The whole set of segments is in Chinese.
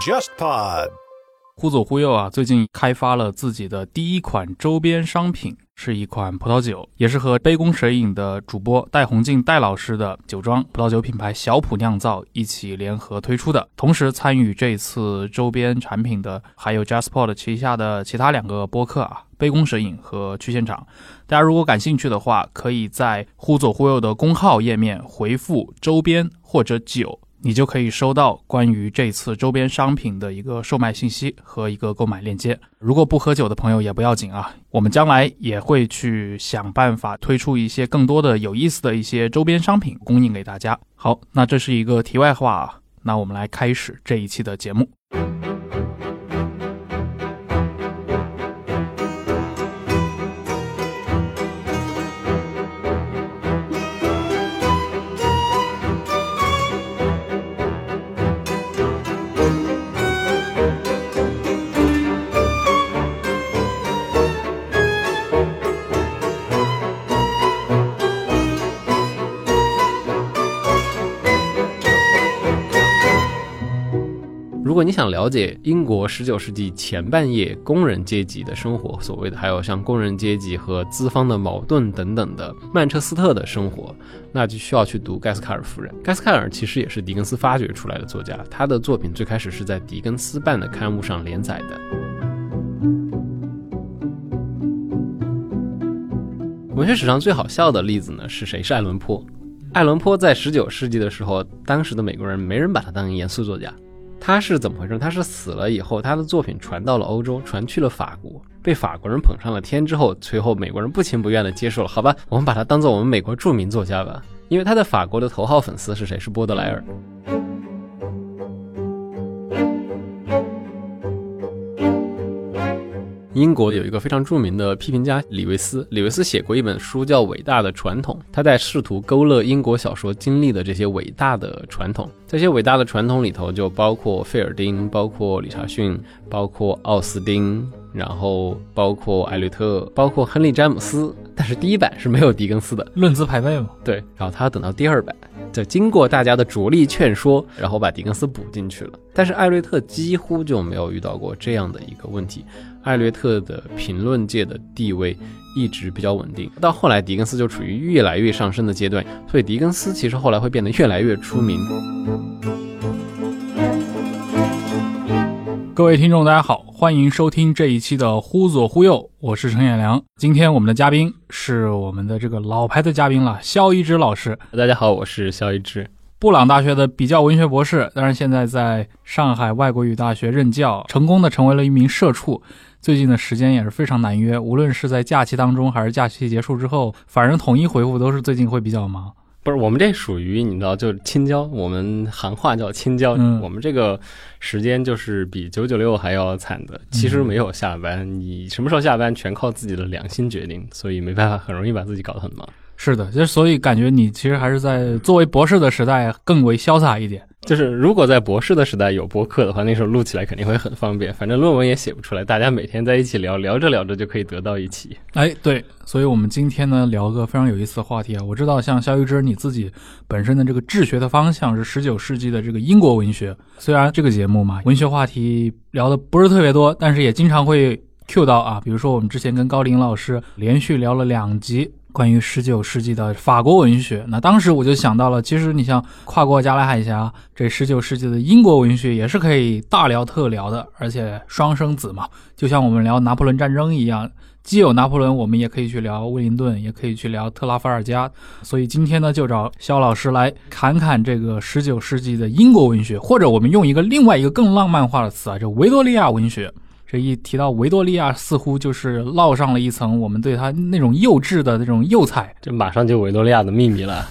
JustPod，忽左忽右啊，最近开发了自己的第一款周边商品，是一款葡萄酒，也是和杯弓蛇影的主播戴红静戴老师的酒庄葡萄酒品牌小普酿造一起联合推出的。同时参与这次周边产品的还有 JustPod 旗下的其他两个播客啊，杯弓蛇影和去现场。大家如果感兴趣的话，可以在忽左忽右的公号页面回复周边或者酒。你就可以收到关于这次周边商品的一个售卖信息和一个购买链接。如果不喝酒的朋友也不要紧啊，我们将来也会去想办法推出一些更多的有意思的一些周边商品供应给大家。好，那这是一个题外话啊，那我们来开始这一期的节目。如果你想了解英国十九世纪前半叶工人阶级的生活，所谓的还有像工人阶级和资方的矛盾等等的曼彻斯特的生活，那就需要去读盖斯卡尔夫人。盖斯卡尔其实也是狄更斯发掘出来的作家，他的作品最开始是在狄更斯办的刊物上连载的。文学史上最好笑的例子呢是谁？是爱伦坡。爱伦坡在十九世纪的时候，当时的美国人没人把他当严肃作家。他是怎么回事？他是死了以后，他的作品传到了欧洲，传去了法国，被法国人捧上了天之后，随后美国人不情不愿的接受了。好吧，我们把他当做我们美国著名作家吧，因为他在法国的头号粉丝是谁？是波德莱尔。英国有一个非常著名的批评家李维斯，李维斯写过一本书叫《伟大的传统》，他在试图勾勒英国小说经历的这些伟大的传统。这些伟大的传统里头，就包括费尔丁，包括理查逊，包括奥斯丁，然后包括艾略特，包括亨利詹姆斯。但是第一版是没有狄更斯的，论资排辈嘛。对，然后他要等到第二版，在经过大家的着力劝说，然后把狄更斯补进去了。但是艾略特几乎就没有遇到过这样的一个问题。艾略特的评论界的地位一直比较稳定，到后来狄更斯就处于越来越上升的阶段，所以狄更斯其实后来会变得越来越出名。各位听众，大家好，欢迎收听这一期的《忽左忽右》，我是陈彦良。今天我们的嘉宾是我们的这个老牌的嘉宾了，肖一之老师。大家好，我是肖一之。布朗大学的比较文学博士，当然现在在上海外国语大学任教，成功的成为了一名社畜。最近的时间也是非常难约，无论是在假期当中还是假期结束之后，反正统一回复都是最近会比较忙。不是我们这属于你知道，就是青椒，我们行话叫青椒。嗯我们这个时间就是比九九六还要惨的。其实没有下班，你什么时候下班全靠自己的良心决定，所以没办法，很容易把自己搞得很忙。是的，就所以感觉你其实还是在作为博士的时代更为潇洒一点。就是如果在博士的时代有播客的话，那时候录起来肯定会很方便。反正论文也写不出来，大家每天在一起聊，聊着聊着就可以得到一起。哎，对，所以我们今天呢聊个非常有意思的话题啊。我知道像肖玉芝你自己本身的这个治学的方向是十九世纪的这个英国文学，虽然这个节目嘛文学话题聊的不是特别多，但是也经常会 Q 到啊，比如说我们之前跟高林老师连续聊了两集。关于十九世纪的法国文学，那当时我就想到了，其实你像跨过加拉海峡，这十九世纪的英国文学也是可以大聊特聊的，而且双生子嘛，就像我们聊拿破仑战争一样，既有拿破仑，我们也可以去聊威灵顿，也可以去聊特拉法尔加。所以今天呢，就找肖老师来侃侃这个十九世纪的英国文学，或者我们用一个另外一个更浪漫化的词啊，就维多利亚文学。这一提到维多利亚，似乎就是烙上了一层我们对他那种幼稚的那种幼彩，这马上就维多利亚的秘密了，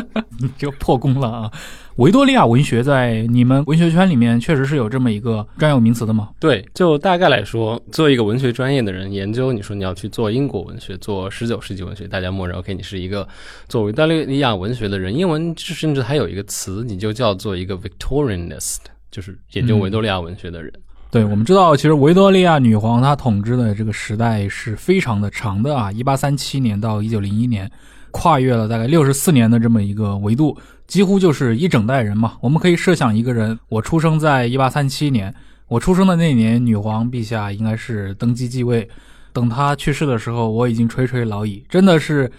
就破功了啊！维多利亚文学在你们文学圈里面确实是有这么一个专有名词的吗？对，就大概来说，作为一个文学专业的人研究，你说你要去做英国文学，做十九世纪文学，大家默认 OK，你是一个做维多利亚文学的人。英文甚至还有一个词，你就叫做一个 Victorianist，就是研究维多利亚文学的人。对，我们知道，其实维多利亚女皇她统治的这个时代是非常的长的啊，一八三七年到一九零一年，跨越了大概六十四年的这么一个维度。几乎就是一整代人嘛。我们可以设想一个人，我出生在一八三七年，我出生的那年，女皇陛下应该是登基继位。等她去世的时候，我已经垂垂老矣，真的是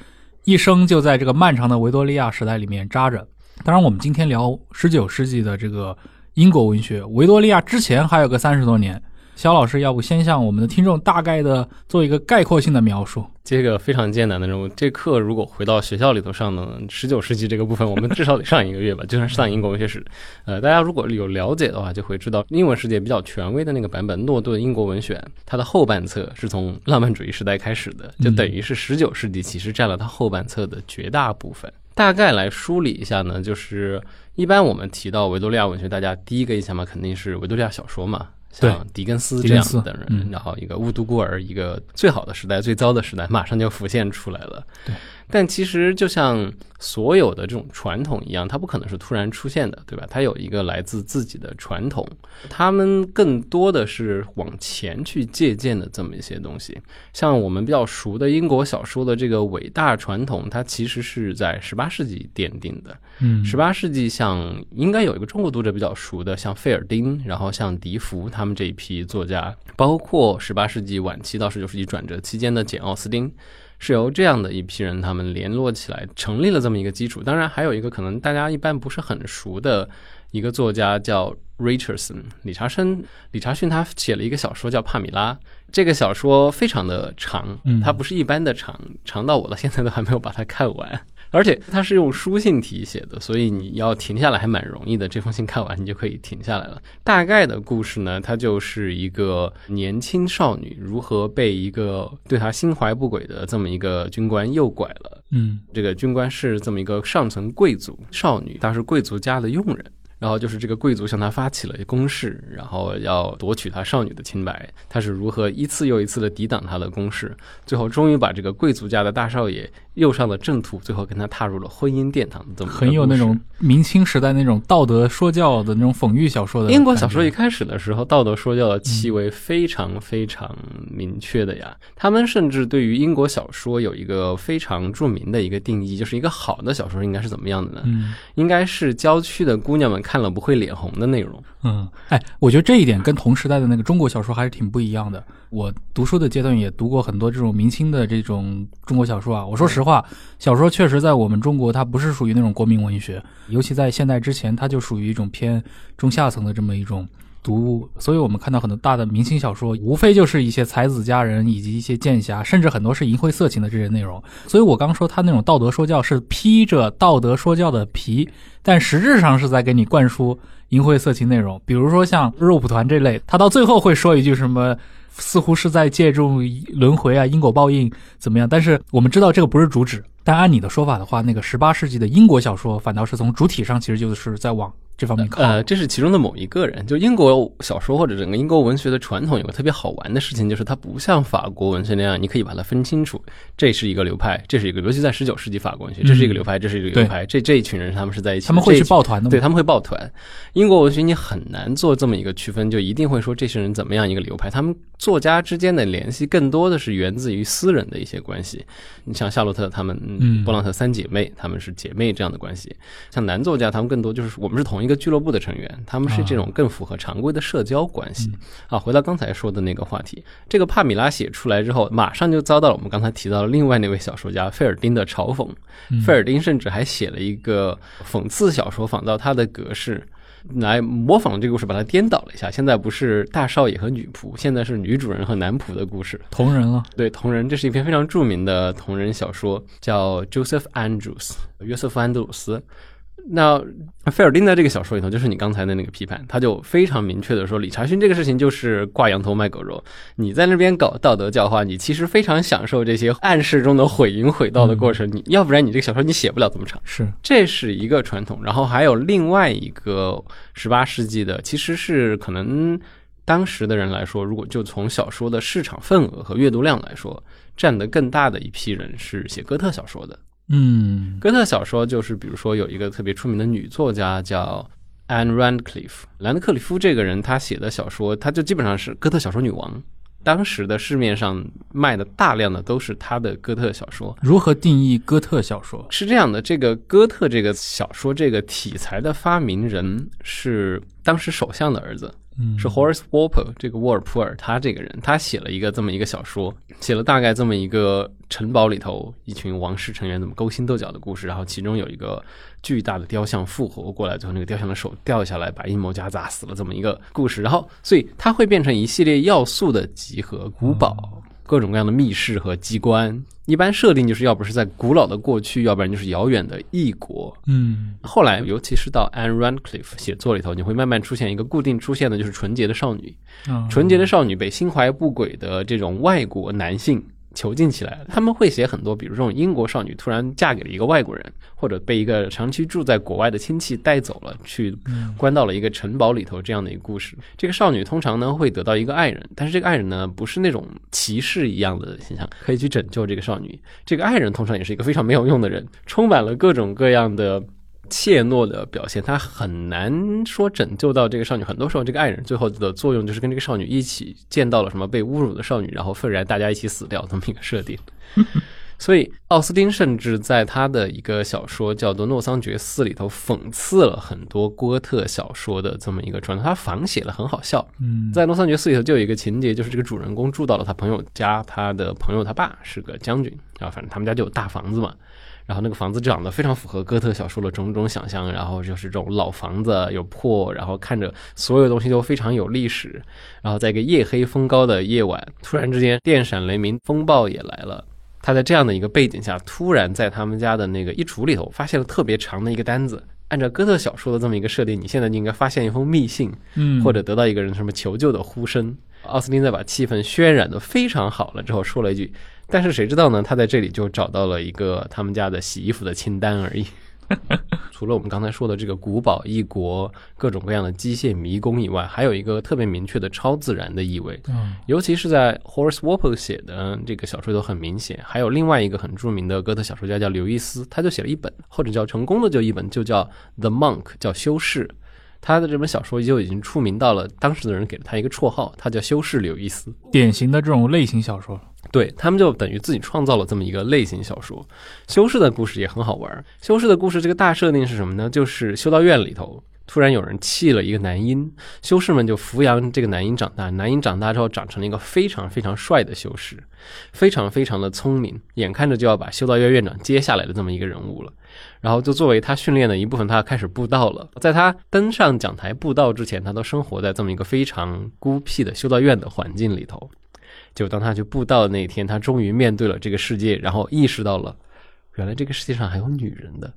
一生就在这个漫长的维多利亚时代里面扎着。当然，我们今天聊十九世纪的这个英国文学，维多利亚之前还有个三十多年。肖老师，要不先向我们的听众大概的做一个概括性的描述？这个非常艰难的任务。这课如果回到学校里头上呢，十九世纪这个部分，我们至少得上一个月吧，就算是上英国文学史。呃，大家如果有了解的话，就会知道英文世界比较权威的那个版本，诺顿《英国文选》，它的后半册是从浪漫主义时代开始的，就等于是十九世纪其实占了它后半册的绝大部分。大概来梳理一下呢，就是一般我们提到维多利亚文学，大家第一个印象嘛，肯定是维多利亚小说嘛。像狄更斯这样的人，然后一个《雾都孤儿》，一个最好的时代、最糟的时代，马上就浮现出来了。对。但其实，就像所有的这种传统一样，它不可能是突然出现的，对吧？它有一个来自自己的传统，他们更多的是往前去借鉴的这么一些东西。像我们比较熟的英国小说的这个伟大传统，它其实是在十八世纪奠定的。嗯，十八世纪像应该有一个中国读者比较熟的，像费尔丁，然后像笛福他们这一批作家，包括十八世纪晚期到十九世纪转折期间的简·奥斯汀。是由这样的一批人，他们联络起来成立了这么一个基础。当然，还有一个可能大家一般不是很熟的一个作家叫 Richardson 理查森。理查逊他写了一个小说叫《帕米拉》，这个小说非常的长，它不是一般的长，长到我到现在都还没有把它看完。而且它是用书信体写的，所以你要停下来还蛮容易的。这封信看完，你就可以停下来了。大概的故事呢，它就是一个年轻少女如何被一个对她心怀不轨的这么一个军官诱拐了。嗯，这个军官是这么一个上层贵族少女，她是贵族家的佣人。然后就是这个贵族向他发起了攻势，然后要夺取他少女的清白。他是如何一次又一次的抵挡他的攻势，最后终于把这个贵族家的大少爷诱上了正途，最后跟他踏入了婚姻殿堂。怎么很有那种明清时代那种道德说教的那种讽喻小说的。英国小说一开始的时候，道德说教的气味非常非常明确的呀。他们甚至对于英国小说有一个非常著名的一个定义，就是一个好的小说应该是怎么样的呢？嗯，应该是郊区的姑娘们。看了不会脸红的内容，嗯，哎，我觉得这一点跟同时代的那个中国小说还是挺不一样的。我读书的阶段也读过很多这种明清的这种中国小说啊。我说实话，小说确实在我们中国它不是属于那种国民文学，尤其在现代之前，它就属于一种偏中下层的这么一种。读物，所以我们看到很多大的明清小说，无非就是一些才子佳人以及一些剑侠，甚至很多是淫秽色情的这些内容。所以我刚说他那种道德说教是披着道德说教的皮，但实质上是在给你灌输淫秽色情内容。比如说像肉蒲团这类，他到最后会说一句什么，似乎是在借助轮回啊、因果报应怎么样？但是我们知道这个不是主旨。但按你的说法的话，那个十八世纪的英国小说反倒是从主体上其实就是在往。这方面靠，呃，这是其中的某一个人。就英国小说或者整个英国文学的传统，有个特别好玩的事情，就是它不像法国文学那样，你可以把它分清楚，这是一个流派，这是一个，尤其在十九世纪法国文学，这是一个流派，这是一个流派，这这一群人他们是在一起，他们会去抱团的，对他们会抱团。英国文学你很难做这么一个区分，就一定会说这些人怎么样一个流派，他们作家之间的联系更多的是源自于私人的一些关系。你像夏洛特他们，嗯，波朗特三姐妹，她们是姐妹这样的关系。像男作家，他们更多就是我们是同一个俱乐部的成员。他们是这种更符合常规的社交关系啊。回到刚才说的那个话题，这个帕米拉写出来之后，马上就遭到了我们刚才提到的另外那位小说家费尔丁的嘲讽。费尔丁甚至还写了一个讽刺小说，仿造他的格式来模仿这个故事，把它颠倒了一下。现在不是大少爷和女仆，现在是女主人和男仆的故事，同人了。对，同人，这是一篇非常著名的同人小说，叫 Joseph Andrews，约瑟夫·安德鲁斯。那费尔丁在这个小说里头，就是你刚才的那个批判，他就非常明确的说，理查逊这个事情就是挂羊头卖狗肉。你在那边搞道德教化，你其实非常享受这些暗示中的毁淫毁道的过程。你要不然你这个小说你写不了这么长。是，这是一个传统。然后还有另外一个十八世纪的，其实是可能当时的人来说，如果就从小说的市场份额和阅读量来说，占得更大的一批人是写哥特小说的。嗯，哥特小说就是，比如说有一个特别出名的女作家叫 Anne Radcliffe，兰德克里夫这个人，她写的小说，她就基本上是哥特小说女王。当时的市面上卖的大量的都是他的哥特小说。如何定义哥特小说？是这样的，这个哥特这个小说这个题材的发明人是当时首相的儿子，嗯是 Horace Walpole 这个沃尔普尔，他这个人，他写了一个这么一个小说，写了大概这么一个城堡里头一群王室成员怎么勾心斗角的故事，然后其中有一个巨大的雕像复活过来，最后那个雕像的手掉下来，把阴谋家砸死了这么一个故事，然后所以它会变成一系列要素的集合，古堡。各种各样的密室和机关，一般设定就是要不是在古老的过去，要不然就是遥远的异国。嗯后来，尤其是到 Anne Radcliffe 写作里头，你会慢慢出现一个固定出现的，就是纯洁的少女。哦纯洁的少女被心怀不轨的这种外国男性囚禁起来了。他们会写很多，比如这种英国少女突然嫁给了一个外国人，或者被一个长期住在国外的亲戚带走了，去关到了一个城堡里头这样的一个故事。这个少女通常呢会得到一个爱人，但是这个爱人呢不是那种骑士一样的形象，可以去拯救这个少女。这个爱人通常也是一个非常没有用的人，充满了各种各样的。怯懦的表现，他很难说拯救到这个少女。很多时候，这个爱人最后的作用就是跟这个少女一起见到了什么被侮辱的少女，然后愤然大家一起死掉这么一个设定。所以，奥斯汀甚至在他的一个小说叫做《诺桑觉寺》里头讽刺了很多哥特小说的这么一个传统，他仿写了很好笑。嗯在《诺桑觉寺》里头就有一个情节，就是这个主人公住到了他朋友家，他的朋友他爸是个将军，然后反正他们家就有大房子嘛。然后那个房子长得非常符合哥特小说的种种想象，然后就是这种老房子有破，然后看着所有东西都非常有历史。然后在一个夜黑风高的夜晚，突然之间电闪雷鸣，风暴也来了。他在这样的一个背景下，突然在他们家的那个衣橱里头发现了特别长的一个单子。按照哥特小说的这么一个设定，你现在就应该发现一封密信，嗯或者得到一个人什么求救的呼声。奥斯汀在把气氛渲染的非常好了之后，说了一句：“但是谁知道呢？他在这里就找到了一个他们家的洗衣服的清单而已。”除了我们刚才说的这个古堡异国、各种各样的机械迷宫以外，还有一个特别明确的超自然的意味。嗯尤其是在 Horace Walpole 写的这个小说都很明显。还有另外一个很著名的哥特小说家叫刘易斯，他就写了一本，或者叫成功的就一本，就叫《The Monk》，叫修士。他的这本小说就已经出名到了，当时的人给了他一个绰号，他叫修士刘易斯。典型的这种类型小说。对他们就等于自己创造了这么一个类型小说。修士的故事也很好玩。修士的故事这个大设定是什么呢？就是修道院里头突然有人弃了一个男婴，修士们就抚养这个男婴长大。男婴长大之后长成了一个非常非常帅的修士，非常非常的聪明，眼看着就要把修道院院长接下来的这么一个人物了。然后就作为他训练的一部分，他要开始布道了。在他登上讲台布道之前，他都生活在这么一个非常孤僻的修道院的环境里头。就当他去布道的那一天，他终于面对了这个世界，然后意识到了，原来这个世界上还有女人的。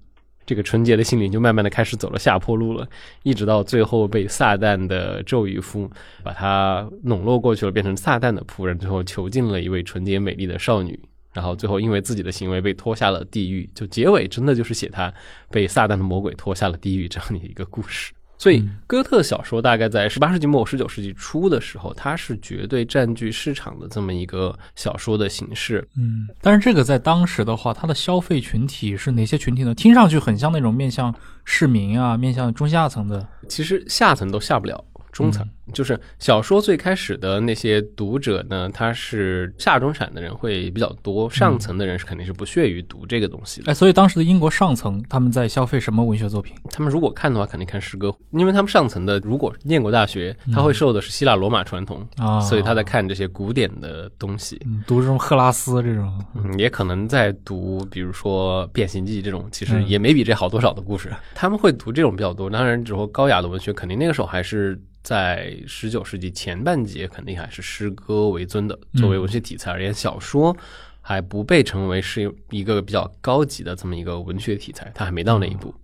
这个纯洁的心灵就慢慢的开始走了下坡路了，一直到最后被撒旦的咒语夫把他笼络过去了，变成撒旦的仆人，最后囚禁了一位纯洁美丽的少女，然后最后因为自己的行为被拖下了地狱。就结尾真的就是写他被撒旦的魔鬼拖下了地狱这样的一个故事。所以，哥特小说大概在十八世纪末、十九世纪初的时候，它是绝对占据市场的这么一个小说的形式。嗯，但是这个在当时的话，它的消费群体是哪些群体呢？听上去很像那种面向市民啊，面向中下层的。其实下层都下不了中层，就是小说最开始的那些读者呢，他是下中产的人会比较多，上层的人是肯定是不屑于读这个东西的。哎，所以当时的英国上层他们在消费什么文学作品？他们如果看的话，肯定看诗歌，因为他们上层的如果念过大学，他会受的是希腊罗马传统，啊，所以他在看这些古典的东西。嗯读这种赫拉斯这种。嗯，也可能在读，比如说《变形记》这种，其实嗯也没比这好多少的故事。他们会读这种比较多。当然，之后高雅的文学，肯定那个时候还是在十九世纪前半节，肯定还是诗歌为尊的。作为文学题材而言，小说还不被称为是一个比较高级的这么一个文学题材，它还没到那一步。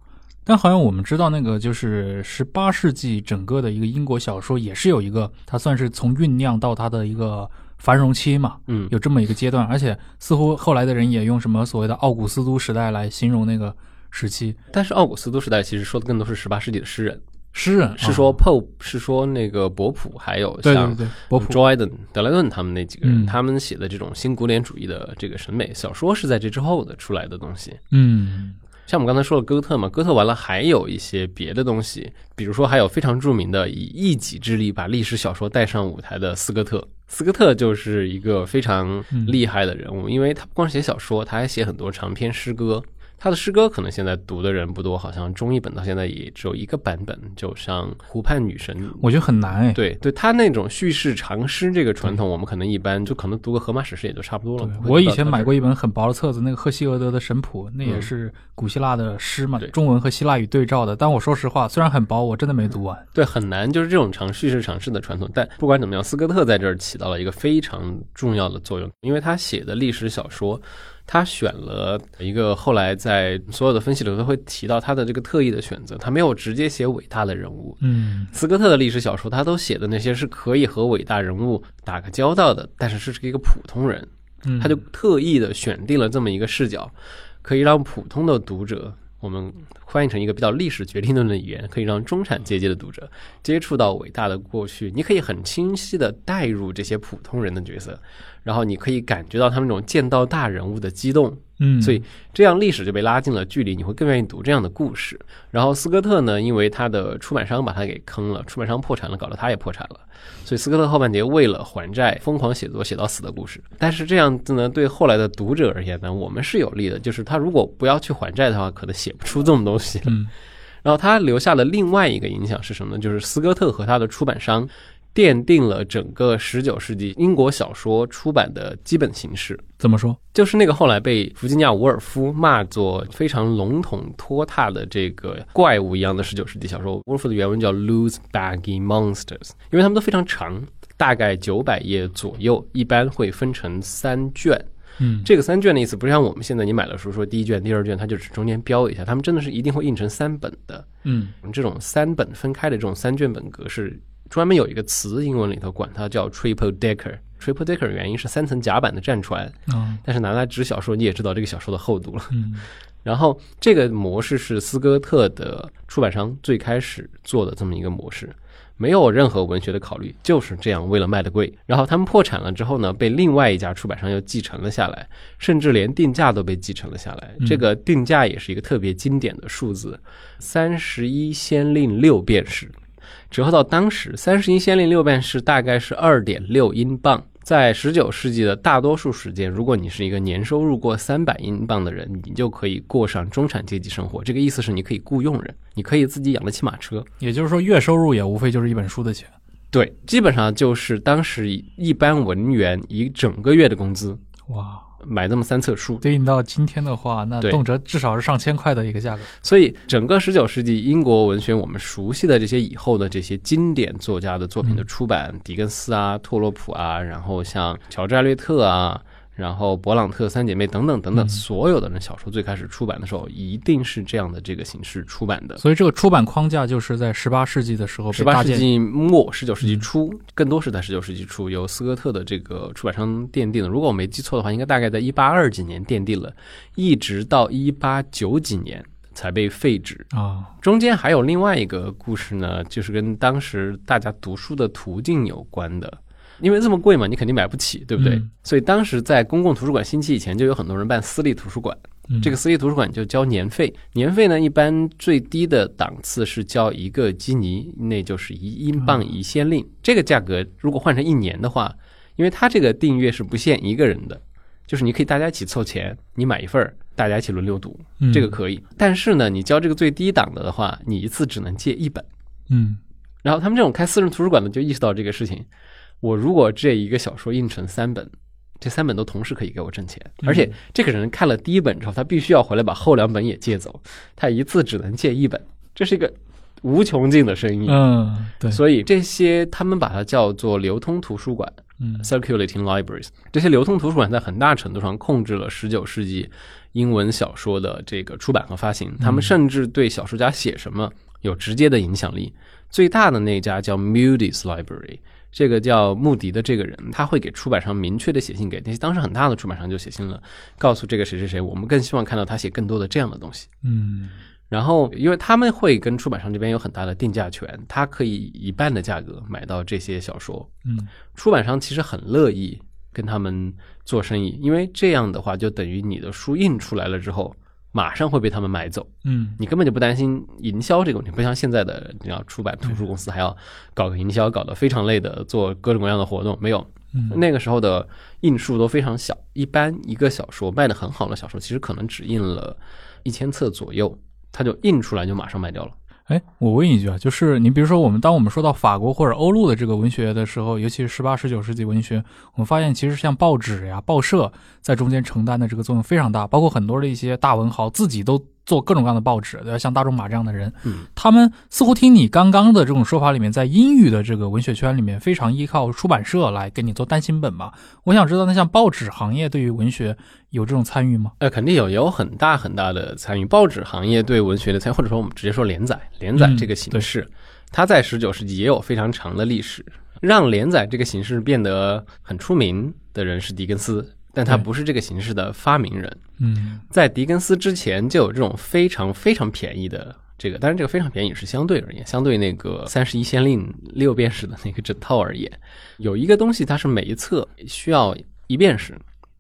但好像我们知道，那个就是十八世纪整个的一个英国小说，也是有一个，它算是从酝酿到它的一个繁荣期嘛，嗯，有这么一个阶段。而且似乎后来的人也用什么所谓的奥古斯都时代来形容那个时期。但是奥古斯都时代其实说的更多是十八世纪的诗人，诗人是说啊 Pope，是说那个博普，还有像博普 Dryden、德莱顿他们那几个人，嗯。他们写的这种新古典主义的这个审美小说是在这之后的出来的东西。嗯。像我们刚才说了哥特嘛，哥特完了还有一些别的东西，比如说还有非常著名的以一己之力把历史小说带上舞台的斯科特，斯科特就是一个非常嗯。厉害的人物，因为他不光写小说，他还写很多长篇诗歌。他的诗歌可能现在读的人不多，好像中译本到现在也只有一个版本，就像《湖畔女神》。我觉得很难哎。对对，他那种叙事长诗这个传统，我们可能一般就可能读个荷马史诗也就差不多了。我以前买过一本很薄的册子，那个赫西俄德的神谱，那也嗯是古希腊的诗嘛对，中文和希腊语对照的。但我说实话，虽然很薄，我真的没读完。对，很难，就是这种长叙事长诗的传统。但不管怎么样，斯科特在这儿起到了一个非常重要的作用，因为他写的历史小说，他选了一个后来在所有的分析里头都会提到他的这个特意的选择，他没有直接写伟大的人物。嗯。斯科特的历史小说，他都写的那些是可以和伟大人物打个交道的，但是是一个普通人，嗯，他就特意的选定了这么一个视角，可以让普通的读者，我们翻译成一个比较历史决定论的语言，可以让中产阶级的读者接触到伟大的过去，你可以很清晰的带入这些普通人的角色，然后你可以感觉到他们那种见到大人物的激动，嗯，所以这样历史就被拉近了距离，你会更愿意读这样的故事。然后斯科特呢，因为他的出版商把他给坑了，出版商破产了，搞得他也破产了，所以斯科特后半截为了还债，疯狂写作，写到死的故事。但是这样子呢，对后来的读者而言呢，我们是有利的，就是他如果不要去还债的话，可能写不出这么东西了。嗯然后他留下了另外一个影响是什么呢？就是斯科特和他的出版商奠定了整个十九世纪英国小说出版的基本形式。怎么说？就是那个后来被弗吉尼亚·伍尔夫骂作非常笼统拖沓的这个怪物一样的十九世纪小说，伍尔夫的原文叫 “loose baggy monsters”，因为它们都非常长，大概九百页左右，一般会分成三卷。嗯，这个三卷的意思不像我们现在你买了书说第一卷、第二卷，它就只中间标一下，他们真的是一定会印成三本的。嗯这种三本分开的这种三卷本格式，专门有一个词，英文里头管它叫 triple decker。triple decker 原因是三层甲板的战船，啊但是拿来指小说，你也知道这个小说的厚度了。嗯 然后这个模式是斯科特的出版商最开始做的这么一个模式，没有任何文学的考虑，就是这样为了卖的贵。然后他们破产了之后呢，被另外一家出版商又继承了下来，甚至连定价都被继承了下来。嗯这个定价也是一个特别经典的数字，三十一先令六便士。折合到当时，三十一先令六便士大概是二点六英镑。在十九世纪的大多数时间，如果你是一个年收入过三百英镑的人，你就可以过上中产阶级生活。这个意思是你可以雇佣人，你可以自己养得起马车。也就是说，月收入也无非就是一本书的钱。对，基本上就是当时一般文员一整个月的工资哇，买那么三册书。对应到今天的话，那动辄至少是上千块的一个价格。所以整个十九世纪英国文学，我们熟悉的这些以后的这些经典作家的作品的出版，狄更斯啊、托洛普啊，然后像乔治·艾略特啊，然后勃朗特三姐妹等等等等，嗯所有的人小说最开始出版的时候，一定是这样的这个形式出版的。所以这个出版框架就是在十八世纪的时候被十八。世纪末、十九世纪初，更多是在十九世纪初由斯科特的这个出版商奠定的。如果我没记错的话，应该大概在一八二几年奠定了，一直到一八九几年才被废止。啊，中间还有另外一个故事呢，就是跟当时大家读书的途径有关的。因为这么贵嘛，你肯定买不起，对不对？嗯所以当时在公共图书馆兴起以前，就有很多人办私立图书馆。嗯这个私立图书馆就交年费，年费呢一般最低的档次是交一个基尼，那就是一英镑一先令。这个价格如果换成一年的话，因为它这个订阅是不限一个人的，就是你可以大家一起凑钱，你买一份儿，大家一起轮流读，嗯这个可以。但是呢，你交这个最低档的的话，你一次只能借一本。嗯然后他们这种开私人图书馆的就意识到这个事情，我如果这一个小说印成三本，这三本都同时可以给我挣钱，嗯而且这个人看了第一本之后，他必须要回来把后两本也借走，他一次只能借一本，这是一个无穷尽的生意。嗯，对，所以这些他们把它叫做流通图书馆嗯 （circulating libraries）。这些流通图书馆在很大程度上控制了十九世纪英文小说的这个出版和发行，他们甚至对小说家写什么有直接的影响力。最大的那家叫 Moody's Library，这个叫穆迪的这个人，他会给出版商明确的写信给那些当时很大的出版商就写信了，告诉这个谁谁谁，我们更希望看到他写更多的这样的东西。嗯然后，因为他们会跟出版商这边有很大的定价权，他可以以一半的价格买到这些小说。嗯出版商其实很乐意跟他们做生意，因为这样的话就等于你的书印出来了之后，马上会被他们买走，嗯你根本就不担心营销这个问题，不像现在的你要出版图书公司还要搞个营销，搞得非常累的做各种各样的活动，没有。嗯那个时候的印数都非常小，一般一个小说卖的很好的小说，其实可能只印了一千册左右，它就印出来就马上卖掉了。哎，我问一句啊，就是你比如说，我们当我们说到法国或者欧陆的这个文学的时候，尤其是十八、十九世纪文学，我们发现其实像报纸呀、报社在中间承担的这个作用非常大，包括很多的一些大文豪自己都做各种各样的报纸，对吧？像大仲马这样的人，嗯，他们似乎听你刚刚的这种说法里面，在英语的这个文学圈里面，非常依靠出版社来给你做单行本吧。我想知道，那像报纸行业对于文学有这种参与吗？呃，肯定有，有很大很大的参与。报纸行业对文学的参与，或者说我们直接说连载，连载嗯这个形式，它在十九世纪也有非常长的历史。让连载这个形式变得很出名的人是狄更斯，但他不是这个形式的发明人。嗯在狄更斯之前就有这种非常非常便宜的这个，当然这个非常便宜是相对而言，相对那个三十一先令六便士的那个整套而言，有一个东西它是每一册需要一便士，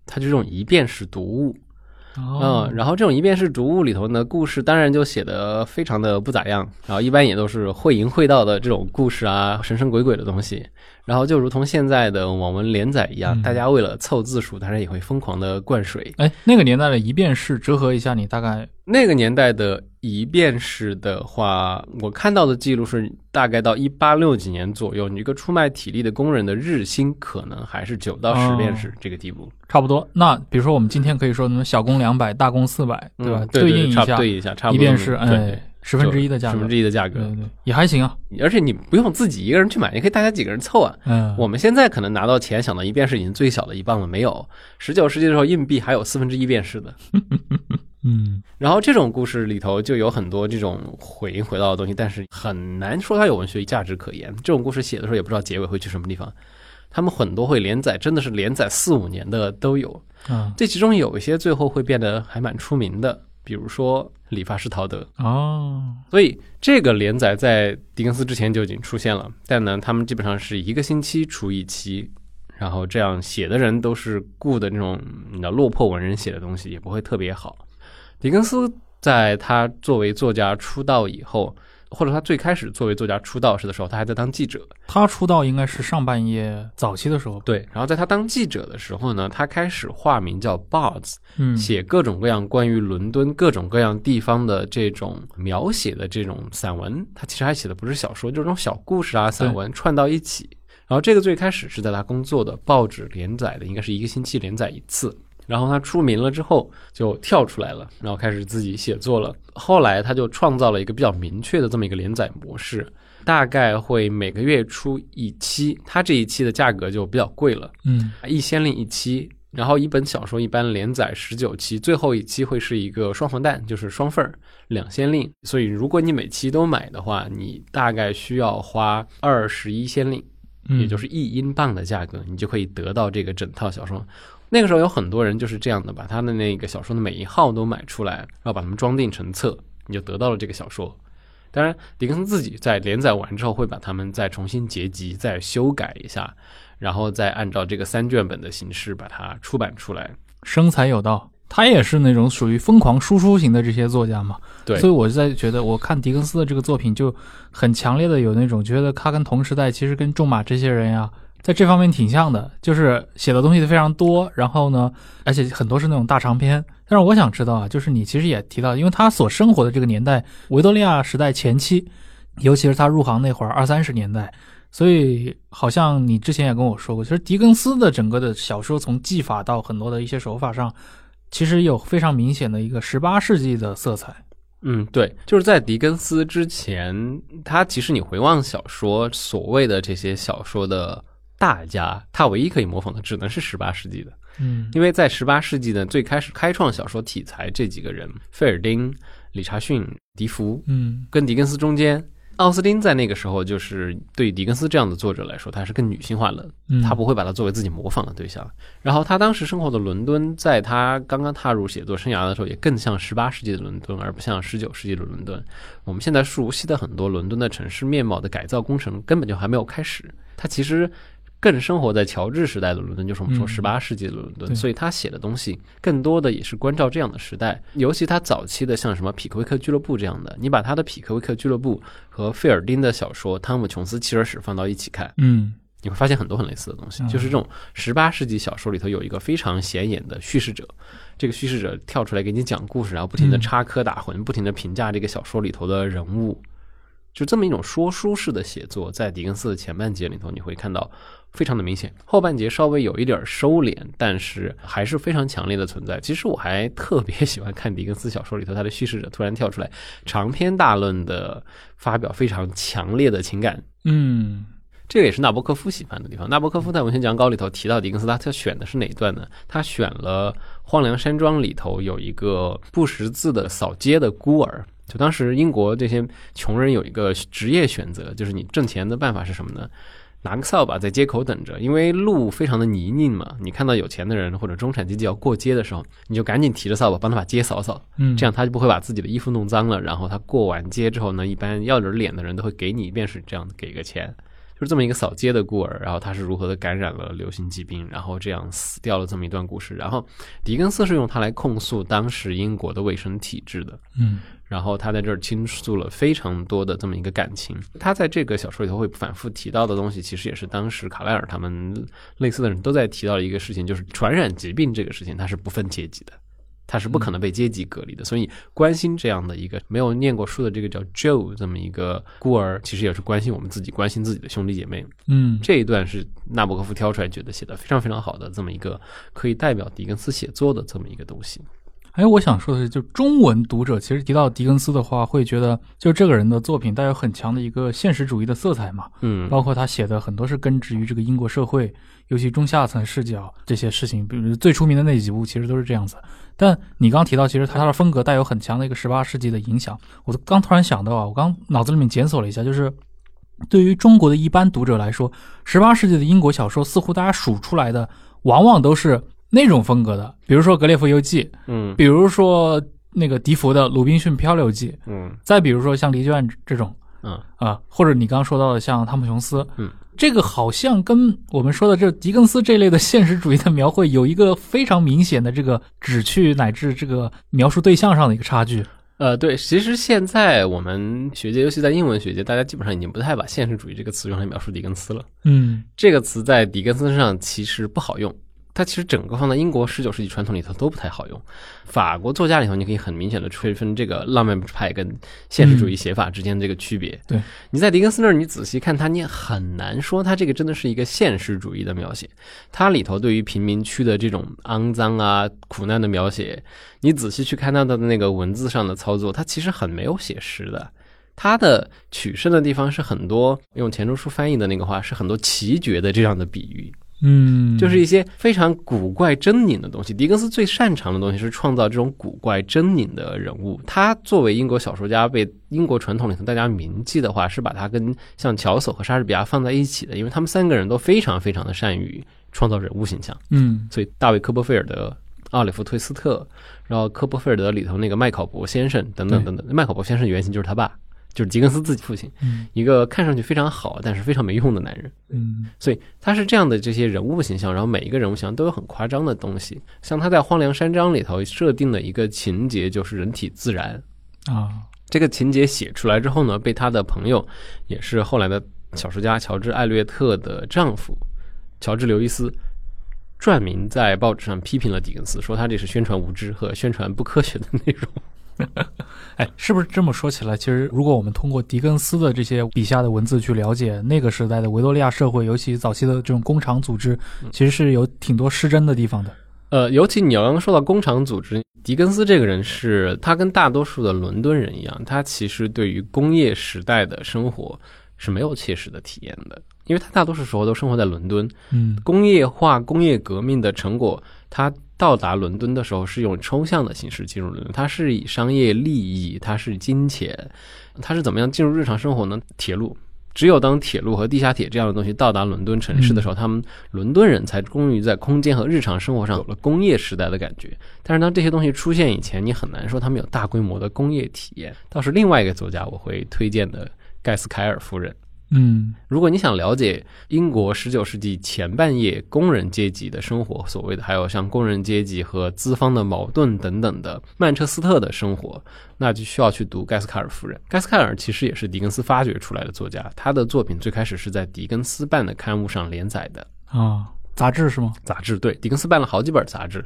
它就这种一便士读物。哦嗯，然后这种一便士读物里头呢，故事当然就写的非常的不咋样，然后一般也都是会淫会道的这种故事啊，神神鬼鬼的东西。然后就如同现在的网文连载一样，嗯大家为了凑字数，当然也会疯狂的灌水。哎，那个年代的一遍式，折合一下，你大概那个年代的一遍式的话，我看到的记录是大概到一八六几年左右，你一个出卖体力的工人的日薪可能还是九到十遍式这个地步，差不多。那比如说我们今天可以说，什么小工两百，大工四百，对吧？嗯对应一下，差对应一下，差不多对哎，十分之一的价格，十分之一的价格对，也还行啊。而且你不用自己一个人去买，你可以大家几个人凑啊。嗯，我们现在可能拿到钱，想到一便士已经最小的一磅了，没有。十九世纪的时候，硬币还有四分之一便士的。嗯然后这种故事里头就有很多这种回音回到的东西，但是很难说它有文学价值可言。这种故事写的时候也不知道结尾会去什么地方。他们很多会连载，真的是连载四五年的都有。啊这其中有一些最后会变得还蛮出名的，比如说理发师陶德。哦，所以这个连载在狄更斯之前就已经出现了，但呢，他们基本上是一个星期出一期，然后这样写的人都是雇的那种你知道落魄文人写的东西，也不会特别好。狄更斯在他作为作家出道以后，或者他最开始作为作家出道时的时候，他还在当记者。他出道应该是上半夜早期的时候，对，然后在他当记者的时候呢，他开始化名叫 Bards，嗯，写各种各样关于伦敦各种各样地方的这种描写的这种散文，他其实还写的不是小说，就是这种小故事啊、散文串到一起。然后这个最开始是在他工作的报纸连载的，应该是一个星期连载一次。然后他出名了之后就跳出来了，然后开始自己写作了。后来他就创造了一个比较明确的这么一个连载模式，大概会每个月出一期，他这一期的价格就比较贵了。嗯一先令一期，然后一本小说一般连载十九期，最后一期会是一个双黄蛋，就是双份儿两先令。所以如果你每期都买的话，你大概需要花二十一先令，嗯，也就是一英镑的价格，你就可以得到这个整套小说。那个时候有很多人就是这样的，把他的那个小说的每一号都买出来，然后把它们装订成册，你就得到了这个小说。当然，狄更斯自己在连载完之后，会把它们再重新结集、再修改一下，然后再按照这个三卷本的形式把它出版出来。生财有道。他也是那种属于疯狂输出型的这些作家嘛，对所以我就在觉得，我看狄更斯的这个作品就很强烈的有那种觉得他跟同时代其实跟仲马这些人呀，在这方面挺像的，就是写的东西非常多，然后呢，而且很多是那种大长篇。但是我想知道啊，就是你其实也提到，因为他所生活的这个年代，维多利亚时代前期，尤其是他入行那会儿二三十年代，所以好像你之前也跟我说过，其实狄更斯的整个的小说从技法到很多的一些手法上，其实有非常明显的一个十八世纪的色彩。嗯，对，就是在狄更斯之前，他其实你回望小说，所谓的这些小说的大家，他唯一可以模仿的只能是十八世纪的。嗯因为在十八世纪的最开始开创小说题材这几个人，费尔丁、理查逊、笛福，嗯跟狄更斯中间，奥斯汀在那个时候就是对狄更斯这样的作者来说，他是更女性化的，嗯，他不会把他作为自己模仿的对象。然后他当时生活的伦敦，在他刚刚踏入写作生涯的时候，也更像十八世纪的伦敦，而不像十九世纪的伦敦。我们现在熟悉的很多伦敦的城市面貌的改造工程，根本就还没有开始。他其实。更生活在乔治时代的伦敦，就是我们说嗯。十八世纪的伦敦，对。所以他写的东西更多的也是关照这样的时代。尤其他早期的像什么匹克威克俱乐部这样的，你把他的匹克威克俱乐部和费尔丁的小说《汤姆琼斯汽车史》放到一起看，嗯。你会发现很多很类似的东西，嗯。就是这种十八世纪小说里头有一个非常显眼的叙事者，这个叙事者跳出来给你讲故事，然后不停的嗯。插科打诨，不停的评价这个小说里头的人物，就这么一种说书式的写作，在狄更斯的前半节里头你会看到非常的明显，后半节稍微有一点收敛，但是还是非常强烈的存在。其实我还特别喜欢看狄更斯小说里头他的叙事者突然跳出来，长篇大论的发表非常强烈的情感嗯这个也是纳博科夫喜欢的地方。纳博科夫在文学讲稿里头提到狄更斯，他他选的是哪一段呢？他选了《荒凉山庄》里头有一个不识字的扫街的孤儿。就当时英国这些穷人有一个职业选择，就是你挣钱的办法是什么呢？拿个扫把在街口等着，因为路非常的泥泞嘛。你看到有钱的人或者中产阶级要过街的时候，你就赶紧提着扫把帮他把街扫扫，嗯，这样他就不会把自己的衣服弄脏了。然后他过完街之后呢，一般要点脸的人都会给你一便是这样给个钱，就是这么一个扫街的孤儿。然后他是如何的感染了流行疾病，然后这样死掉了这么一段故事。然后狄更斯是用它来控诉当时英国的卫生体制的。嗯然后他在这儿倾诉了非常多的这么一个感情。他在这个小说里头会反复提到的东西，其实也是当时卡莱尔他们类似的人都在提到的一个事情，就是传染疾病这个事情，它是不分阶级的。它是不可能被阶级隔离的，所以关心这样的一个没有念过书的这个叫 Joe 这么一个孤儿，其实也是关心我们自己，关心自己的兄弟姐妹。嗯这一段是纳博科夫挑出来，觉得写的非常非常好的这么一个可以代表狄更斯写作的这么一个东西。哎，我想说的是，就中文读者其实提到狄更斯的话，会觉得就这个人的作品带有很强的一个现实主义的色彩嘛，嗯，包括他写的很多是根植于这个英国社会，尤其中下层视角这些事情，比如最出名的那几部其实都是这样子。但你刚提到，其实他的风格带有很强的一个十八世纪的影响。我刚突然想到啊，我刚脑子里面检索了一下，就是对于中国的一般读者来说，十八世纪的英国小说似乎大家数出来的往往都是那种风格的，比如说《格列佛游记》，嗯。比如说那个笛福的《鲁滨逊漂流记》，嗯。再比如说像《离卷》这种嗯。啊，或者你刚刚说到的像汤姆琼斯，嗯，这个好像跟我们说的这狄更斯这类的现实主义的描绘有一个非常明显的这个旨趣乃至这个描述对象上的一个差距。呃，对，其实现在我们学界，尤其在英文学界，大家基本上已经不太把现实主义这个词用来描述狄更斯了。嗯。这个词在狄更斯身上其实不好用，它其实整个放在英国十九世纪传统里头都不太好用。法国作家里头，你可以很明显的区分这个浪漫派跟现实主义写法之间这个区别。对，你在狄更斯那儿，你仔细看他，你也很难说他这个真的是一个现实主义的描写。它里头对于贫民区的这种肮脏啊、苦难的描写，你仔细去看他的那个文字上的操作，它其实很没有写实的。它的取胜的地方是很多用钱钟书翻译的那个话，是很多奇绝的这样的比喻。嗯，就是一些非常古怪狰狞的东西。狄更斯最擅长的东西是创造这种古怪狰狞的人物。他作为英国小说家，被英国传统里头大家铭记的话，是把他跟像乔叟和莎士比亚放在一起的，因为他们三个人都非常非常的善于创造人物形象。嗯所以大卫·科波菲尔德、奥利弗·推斯特，然后科波菲尔德里头那个麦考伯先生等等等等，麦考伯先生原型就是他爸，就是狄更斯自己父亲，嗯一个看上去非常好但是非常没用的男人。嗯所以他是这样的这些人物形象，然后每一个人物形象都有很夸张的东西。像他在《荒凉山庄》里头设定的一个情节就是人体自燃，啊这个情节写出来之后呢，被他的朋友，也是后来的小说家乔治·艾略特的丈夫乔治·刘易斯。撰名在报纸上批评了狄更斯，说他这是宣传无知和宣传不科学的内容。哎，是不是这么说起来？其实，如果我们通过狄更斯的这些笔下的文字去了解那个时代的维多利亚社会，尤其早期的这种工厂组织，其实是有挺多失真的地方的。呃，尤其你要刚刚说到工厂组织，狄更斯这个人是他跟大多数的伦敦人一样，他其实对于工业时代的生活是没有切实的体验的，因为他大多数时候都生活在伦敦。嗯工业化、工业革命的成果，它到达伦敦的时候是用抽象的形式进入伦敦，它是以商业利益，它是金钱，它是怎么样进入日常生活呢？铁路。只有当铁路和地下铁这样的东西到达伦敦城市的时候，他们伦敦人才终于在空间和日常生活上有了工业时代的感觉。但是当这些东西出现以前，你很难说他们有大规模的工业体验。倒是另外一个作家我会推荐的盖斯凯尔夫人，嗯如果你想了解英国十九世纪前半叶工人阶级的生活，所谓的还有像工人阶级和资方的矛盾等等的曼彻斯特的生活，那就需要去读盖斯卡尔夫人。盖斯卡尔其实也是狄更斯发掘出来的作家，他的作品最开始是在狄更斯办的刊物上连载的啊，杂志是吗？杂志，对，狄更斯办了好几本杂志。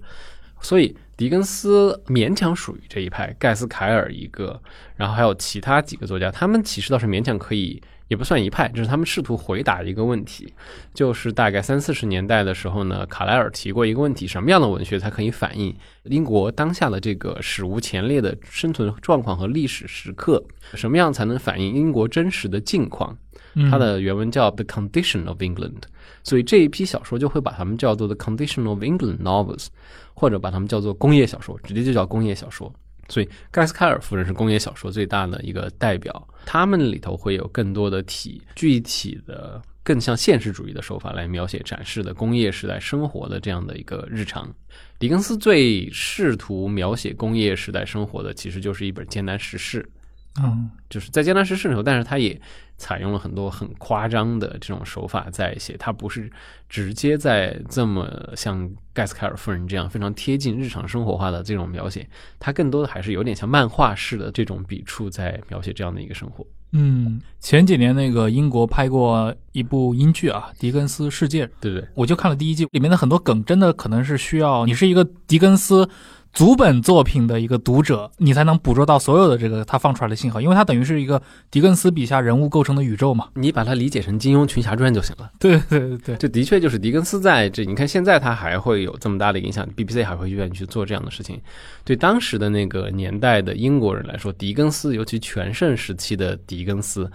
所以狄更斯勉强属于这一派，盖斯凯尔一个，然后还有其他几个作家，他们其实倒是勉强可以，也不算一派，就是他们试图回答一个问题，就是大概三四十年代的时候呢，卡莱尔提过一个问题：什么样的文学才可以反映英国当下的这个史无前例的生存状况和历史时刻？什么样才能反映英国真实的境况？嗯它的原文叫《The Condition of England》，所以这一批小说就会把它们叫做《The Condition of England Novels》，或者把它们叫做工业小说，直接就叫工业小说。所以盖斯凯尔夫人是工业小说最大的一个代表，他们里头会有更多的体具体的、更像现实主义的手法来描写展示的工业时代生活的这样的一个日常。狄更斯最试图描写工业时代生活的，其实就是一本《艰难时事》。嗯就是在艰难时事里头，但是他也采用了很多很夸张的这种手法在写，他不是直接在这么像盖斯凯尔夫人这样非常贴近日常生活化的这种描写，他更多的还是有点像漫画式的这种笔触在描写这样的一个生活。嗯，前几年那个英国拍过一部英剧啊，《狄更斯世界》，对不对？我就看了第一季，里面的很多梗真的可能是需要你是一个狄更斯足本作品的一个读者，你才能捕捉到所有的这个他放出来的信号，因为它等于是一个狄更斯笔下人物构成的宇宙嘛。你把它理解成金庸群侠传就行了。对对对对，这的确就是狄更斯在这，你看现在他还会有这么大的影响，BBC 还会愿意去做这样的事情。对当时的那个年代的英国人来说，狄更斯，尤其全盛时期的狄更斯，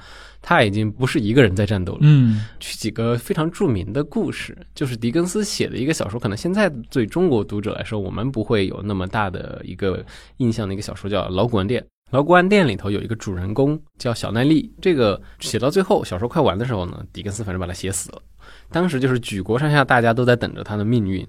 他已经不是一个人在战斗了。嗯举几个非常著名的故事，就是狄更斯写的一个小说，可能现在对中国读者来说，我们不会有那么大的一个印象的一个小说，叫《老古玩店》。老古玩店里头有一个主人公叫小奈利，这个写到最后，小说快完的时候呢，狄更斯反正把他写死了。当时就是举国上下大家都在等着他的命运，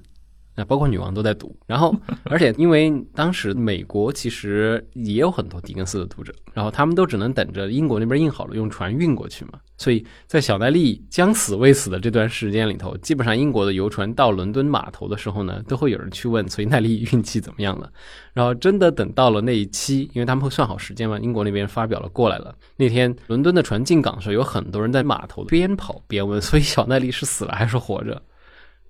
那包括女王都在读。然后，而且因为当时美国其实也有很多狄更斯的读者，然后他们都只能等着英国那边印好了用船运过去嘛。所以在小奈利将死未死的这段时间里头，基本上英国的游船到伦敦码头的时候呢，都会有人去问崔奈利运气怎么样了。然后真的等到了那一期，因为他们会算好时间嘛，英国那边发表了过来了。那天伦敦的船进港的时候，有很多人在码头边跑边问，所以小奈利是死了还是活着？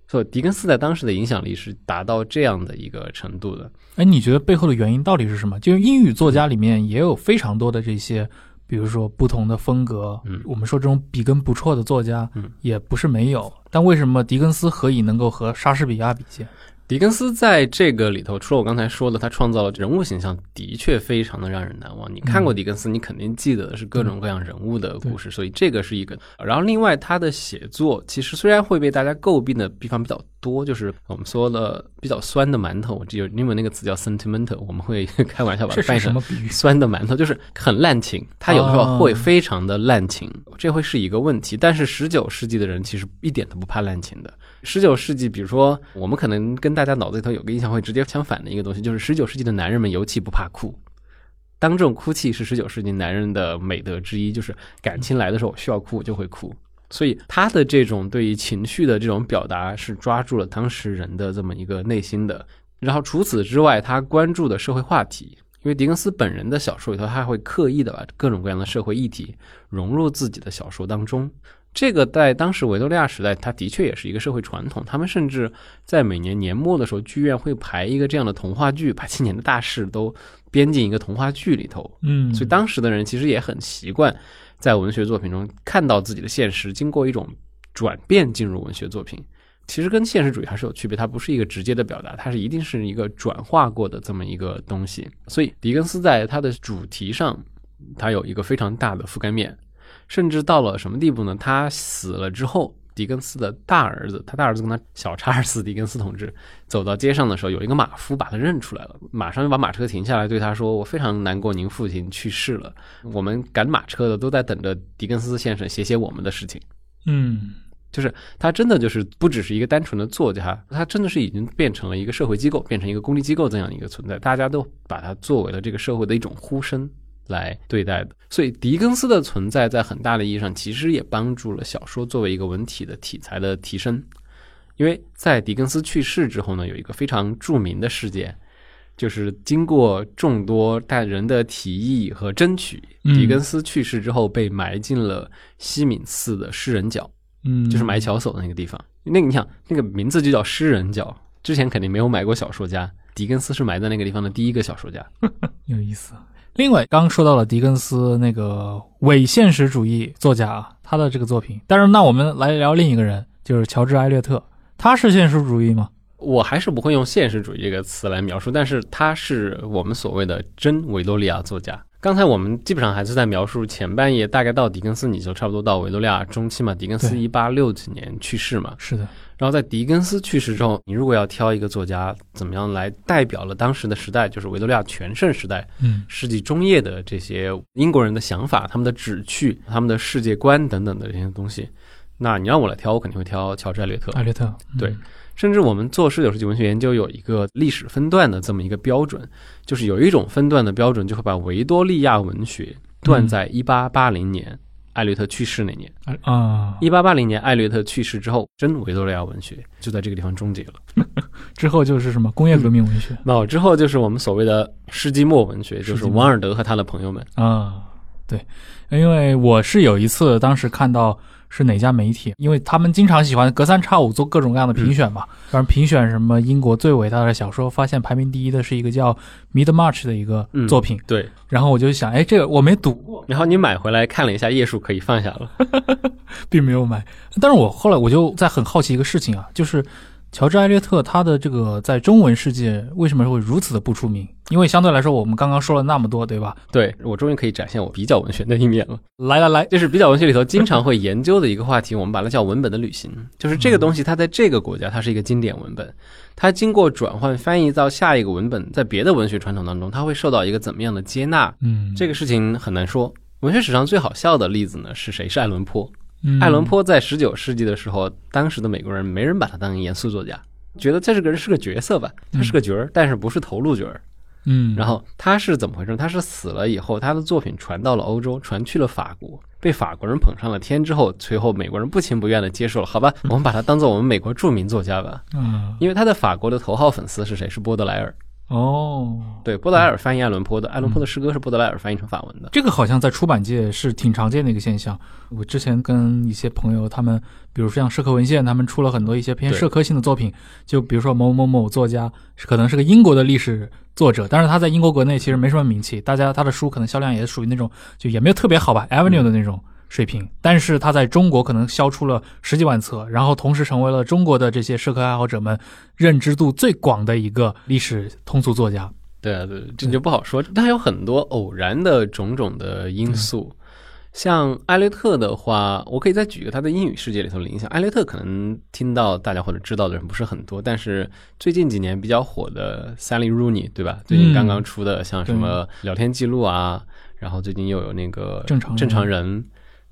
所以狄更斯在当时的影响力是达到这样的一个程度的。哎，你觉得背后的原因到底是什么？就是英语作家里面也有非常多的这些，比如说不同的风格。嗯我们说这种笔耕不辍的作家，嗯，也不是没有。但为什么狄更斯何以能够和莎士比亚比肩？狄更斯在这个里头，除了我刚才说的，他创造了人物形象，的确非常的让人难忘。你看过狄更斯，你肯定记得的是各种各样人物的故事，所以这个是一个。然后另外，他的写作其实虽然会被大家诟病的地方比较多，就是我们说的比较酸的馒头，我记得英文那个词叫 sentimental，我们会 开玩笑把它翻译成是什么？酸的馒头，就是很滥情，它有的时候会非常的滥情，这会是一个问题。但是十九世纪的人其实一点都不怕滥情的。十九世纪，比如说我们可能跟大家脑子里头有个印象会直接相反的一个东西，就是十九世纪的男人们尤其不怕哭。当众哭泣是十九世纪男人的美德之一，就是感情来的时候我需要哭，我就会哭。所以他的这种对于情绪的这种表达是抓住了当时人的这么一个内心的。然后除此之外，他关注的社会话题，因为狄更斯本人的小说里头，他还会刻意的把各种各样的社会议题融入自己的小说当中。这个在当时维多利亚时代，它的确也是一个社会传统。他们甚至在每年年末的时候，剧院会排一个这样的童话剧，把今年的大事都编进一个童话剧里头。嗯，所以当时的人其实也很习惯在文学作品中看到自己的现实经过一种转变进入文学作品。其实跟现实主义还是有区别，它不是一个直接的表达，它是一定是一个转化过的这么一个东西。所以狄更斯在他的主题上，他有一个非常大的覆盖面，甚至到了什么地步呢？他死了之后，狄更斯的大儿子，他大儿子跟他小查尔斯·狄更斯同志走到街上的时候，有一个马夫把他认出来了，马上就把马车停下来，对他说：“我非常难过，您父亲去世了，我们赶马车的都在等着狄更斯先生写写我们的事情。”嗯就是他真的就是不只是一个单纯的作家，他真的是已经变成了一个社会机构，变成一个公立机构这样一个存在，大家都把它作为了这个社会的一种呼声。来对待的。所以狄更斯的存在，在很大的意义上，其实也帮助了小说作为一个文体的题材的提升。因为在狄更斯去世之后呢，有一个非常著名的事件，就是经过众多代人的提议和争取，狄更斯去世之后被埋进了西敏寺的诗人角，嗯，就是埋巧叟的那个地方。那个你想，那个名字就叫诗人角，之前肯定没有埋过小说家。狄更斯是埋在那个地方的第一个小说家。有意思。另外，刚刚说到了狄更斯那个伪现实主义作家啊，他的这个作品。但是，那我们来聊另一个人，就是乔治·艾略特，他是现实主义吗？我还是不会用现实主义这个词来描述，但是他是我们所谓的真维多利亚作家。刚才我们基本上还是在描述前半页，大概到狄更斯你就差不多到维多利亚中期嘛。狄更斯一八六几年去世嘛，是的，然后在狄更斯去世之后，你如果要挑一个作家怎么样来代表了当时的时代，就是维多利亚全盛时代，嗯世纪中叶的这些英国人的想法、他们的旨趣、他们的世界观等等的这些东西，那你让我来挑，我肯定会挑乔治·艾略特。艾略特，嗯对甚至我们做十九世纪文学研究有一个历史分段的这么一个标准，就是有一种分段的标准就会把维多利亚文学断在一八八零年。艾略特去世那年，啊，一八八零年，艾略特去世之后，真维多利亚文学就在这个地方终结了。之后就是什么工业革命文学？那之后就是我们所谓的世纪末文学，就是王尔德和他的朋友们。啊，对，因为我是有一次当时看到是哪家媒体，因为他们经常喜欢隔三差五做各种各样的评选嘛，然后评选什么英国最伟大的小说，发现排名第一的是一个叫《Midmarch》的一个嗯作品，对，然后我就想，哎，这个我没读过，然后你买回来看了一下页数，可以放下了。并没有买。但是我后来我就在很好奇一个事情啊，就是乔治·艾略特他的这个在中文世界为什么会如此的不出名？因为相对来说，我们刚刚说了那么多，对吧？对我终于可以展现我比较文学的一面了。来来来，这是比较文学里头经常会研究的一个话题，我们把它叫文本的旅行。就是这个东西，它在这个国家它是一个经典文本，它经过转换翻译到下一个文本，在别的文学传统当中，它会受到一个怎么样的接纳？嗯，这个事情很难说。文学史上最好笑的例子呢是谁？是爱伦坡。嗯爱伦，坡在十九世纪的时候，当时的美国人没人把他当严肃作家，觉得这是个人是个角色吧，他是个角儿，但是不是头路角儿。嗯，然后他是怎么回事？他是死了以后，他的作品传到了欧洲，传去了法国，被法国人捧上了天之后，随后美国人不情不愿的接受了，好吧，我们把他当做我们美国著名作家吧，嗯，因为他在法国的头号粉丝是谁？是波德莱尔。哦，对，波德莱尔翻译爱伦坡的，爱伦坡的诗歌是波德莱尔翻译成法文的。这个好像在出版界是挺常见的一个现象。我之前跟一些朋友，他们比如说像社科文献，他们出了很多一些偏社科性的作品，就比如说某某某作家可能是个英国的历史作者，但是他在英国国内其实没什么名气，大家他的书可能销量也属于那种就也没有特别好吧，Avenue 的那种。水平，但是他在中国可能销出了十几万册，然后同时成为了中国的这些社科爱好者们认知度最广的一个历史通俗作家。对啊，对，这就不好说。它有很多偶然的种种的因素。像艾略特的话，我可以再举一个他在英语世界里头的影响。艾略特可能听到大家或者知道的人不是很多，但是最近几年比较火的 Sally Rooney，对吧？最近刚刚出的像什么聊天记录啊，然后最近又有那个正常正常人。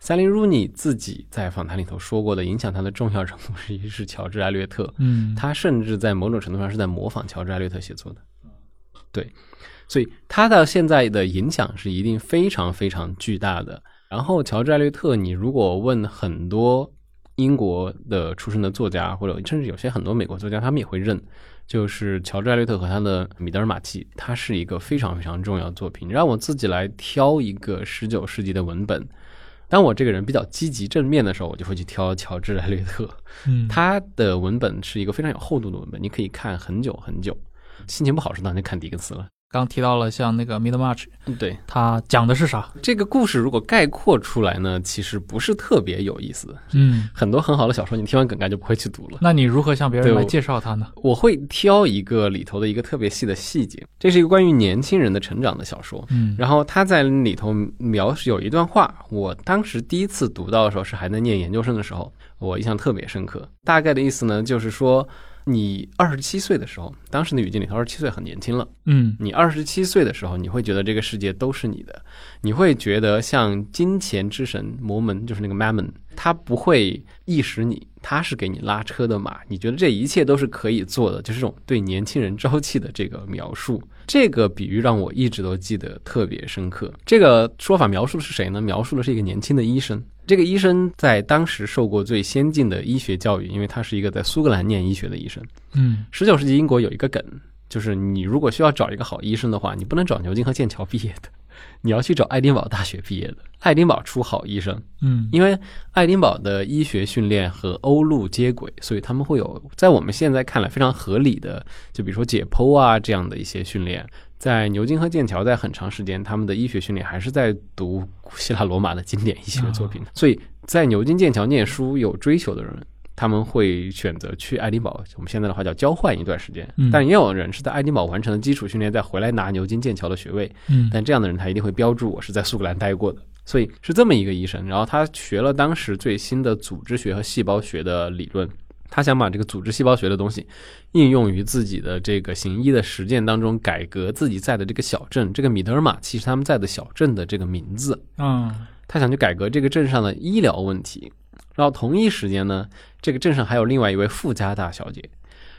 Sally Rooney 自己在访谈里头说过的，影响他的重要人物之一是乔治·艾略特。嗯，他甚至在某种程度上是在模仿乔治·艾略特写作的，对，所以他到现在的影响是一定非常非常巨大的。然后，乔治·艾略特，你如果问很多英国的出身的作家，或者甚至有些很多美国作家，他们也会认，就是乔治·艾略特和他的《米德尔马契》，它是一个非常非常重要的作品。让我自己来挑一个十九世纪的文本。当我这个人比较积极正面的时候，我就会去挑乔治·艾略特。嗯，他的文本是一个非常有厚度的文本，你可以看很久很久。心情不好时，当然就看狄更斯了。刚提到了像那个 Midmarch，嗯对它讲的是啥？这个故事，如果概括出来呢，其实不是特别有意思。嗯，很多很好的小说，你听完梗概就不会去读了。那你如何向别人来介绍它呢？我会挑一个里头的一个特别细的细节，这是一个关于年轻人的成长的小说。嗯，然后他在里头描述有一段话，我当时第一次读到的时候是还在念研究生的时候，我印象特别深刻。大概的意思呢，就是说你二十七岁的时候，当时的语境里头，二十七岁很年轻了。嗯你二十七岁的时候，你会觉得这个世界都是你的，你会觉得像金钱之神摩门，就是那个 Mammon，他不会意识你，他是给你拉车的马。你觉得这一切都是可以做的，就是这种对年轻人朝气的这个描述。这个比喻让我一直都记得特别深刻。这个说法描述的是谁呢？描述的是一个年轻的医生。这个医生在当时受过最先进的医学教育，因为他是一个在苏格兰念医学的医生。嗯十九世纪英国有一个梗，就是你如果需要找一个好医生的话，你不能找牛津和剑桥毕业的，你要去找爱丁堡大学毕业的。爱丁堡出好医生，嗯因为爱丁堡的医学训练和欧陆接轨，所以他们会有在我们现在看来非常合理的，就比如说解剖啊这样的一些训练。在牛津和剑桥，在很长时间，他们的医学训练还是在读古希腊罗马的经典医学作品，所以在牛津、剑桥念书有追求的人，他们会选择去爱丁堡，我们现在的话叫交换一段时间嗯。但也有人是在爱丁堡完成了基础训练，再回来拿牛津、剑桥的学位。嗯但这样的人他一定会标注我是在苏格兰待过的，所以是这么一个医生。然后他学了当时最新的组织学和细胞学的理论，他想把这个组织细胞学的东西应用于自己的这个行医的实践当中，改革自己在的这个小镇。这个米德尔马其实他们在的小镇的这个名字，嗯他想去改革这个镇上的医疗问题。然后同一时间呢，这个镇上还有另外一位富家大小姐。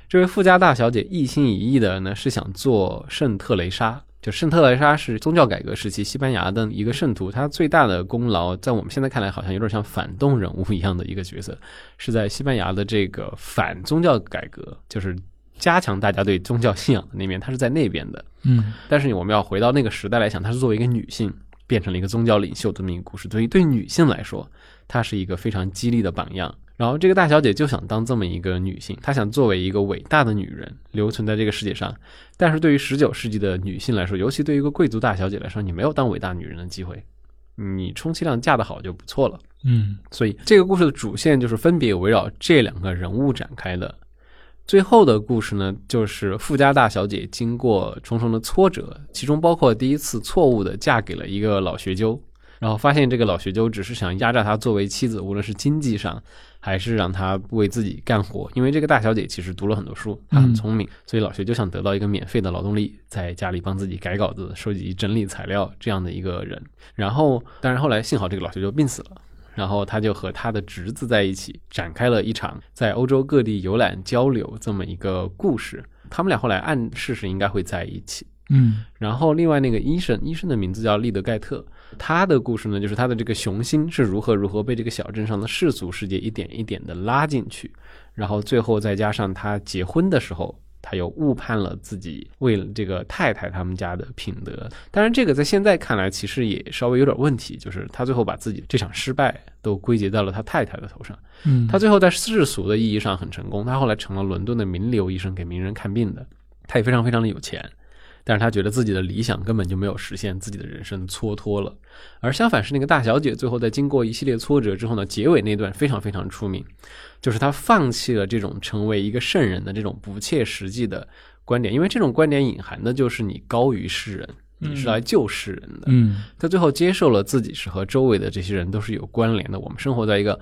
这位富家大小姐一心一意的呢是想做圣特雷莎。就圣特莱莎是宗教改革时期西班牙的一个圣徒，他最大的功劳在我们现在看来好像有点像反动人物一样的一个角色，是在西班牙的这个反宗教改革，就是加强大家对宗教信仰的那面，他是在那边的。嗯但是我们要回到那个时代来想，她是作为一个女性变成了一个宗教领袖的这么一个故事。所以对女性来说，她是一个非常激励的榜样。然后这个大小姐就想当这么一个女性，她想作为一个伟大的女人留存在这个世界上。但是对于十九世纪的女性来说，尤其对于一个贵族大小姐来说，你没有当伟大女人的机会，你充其量嫁得好就不错了。嗯所以这个故事的主线就是分别围绕这两个人物展开的。最后的故事呢，就是富家大小姐经过重重的挫折，其中包括第一次错误的嫁给了一个老学究，然后发现这个老学究只是想压榨他作为妻子，无论是经济上还是让他为自己干活。因为这个大小姐其实读了很多书，她很聪明，所以老学究想得到一个免费的劳动力，在家里帮自己改稿子、收集整理材料这样的一个人。然后，当然后来幸好这个老学究病死了。然后他就和他的侄子在一起展开了一场在欧洲各地游览交流这么一个故事。他们俩后来暗示是应该会在一起。嗯然后另外那个医生，医生的名字叫利德盖特，他的故事呢，就是他的这个雄心是如何如何被这个小镇上的世俗世界一点一点的拉进去，然后最后再加上他结婚的时候。他又误判了自己为了这个太太他们家的品德，当然这个在现在看来其实也稍微有点问题，就是他最后把自己这场失败都归结到了他太太的头上。嗯，他最后在世俗的意义上很成功，他后来成了伦敦的名流医生，给名人看病的。他也非常非常的有钱，但是他觉得自己的理想根本就没有实现，自己的人生蹉跎了。而相反是那个大小姐，最后在经过一系列挫折之后呢，结尾那段非常非常出名，就是她放弃了这种成为一个圣人的这种不切实际的观点，因为这种观点隐含的就是你高于世人，你是来救世人的。嗯他最后接受了自己是和周围的这些人都是有关联的。我们生活在一个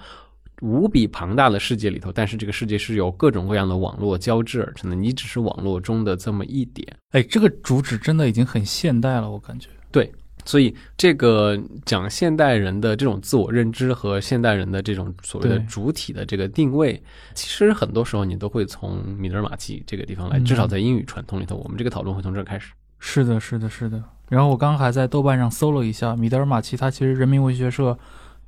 无比庞大的世界里头，但是这个世界是由各种各样的网络交织而成的，你只是网络中的这么一点。哎，这个主旨真的已经很现代了，我感觉。对所以，这个讲现代人的这种自我认知和现代人的这种所谓的主体的这个定位，其实很多时候你都会从米德尔马奇这个地方来，嗯至少在英语传统里头，我们这个讨论会从这儿开始。是的，是的，是的。然后我刚刚还在豆瓣上搜了一下，米德尔马奇他其实人民文学社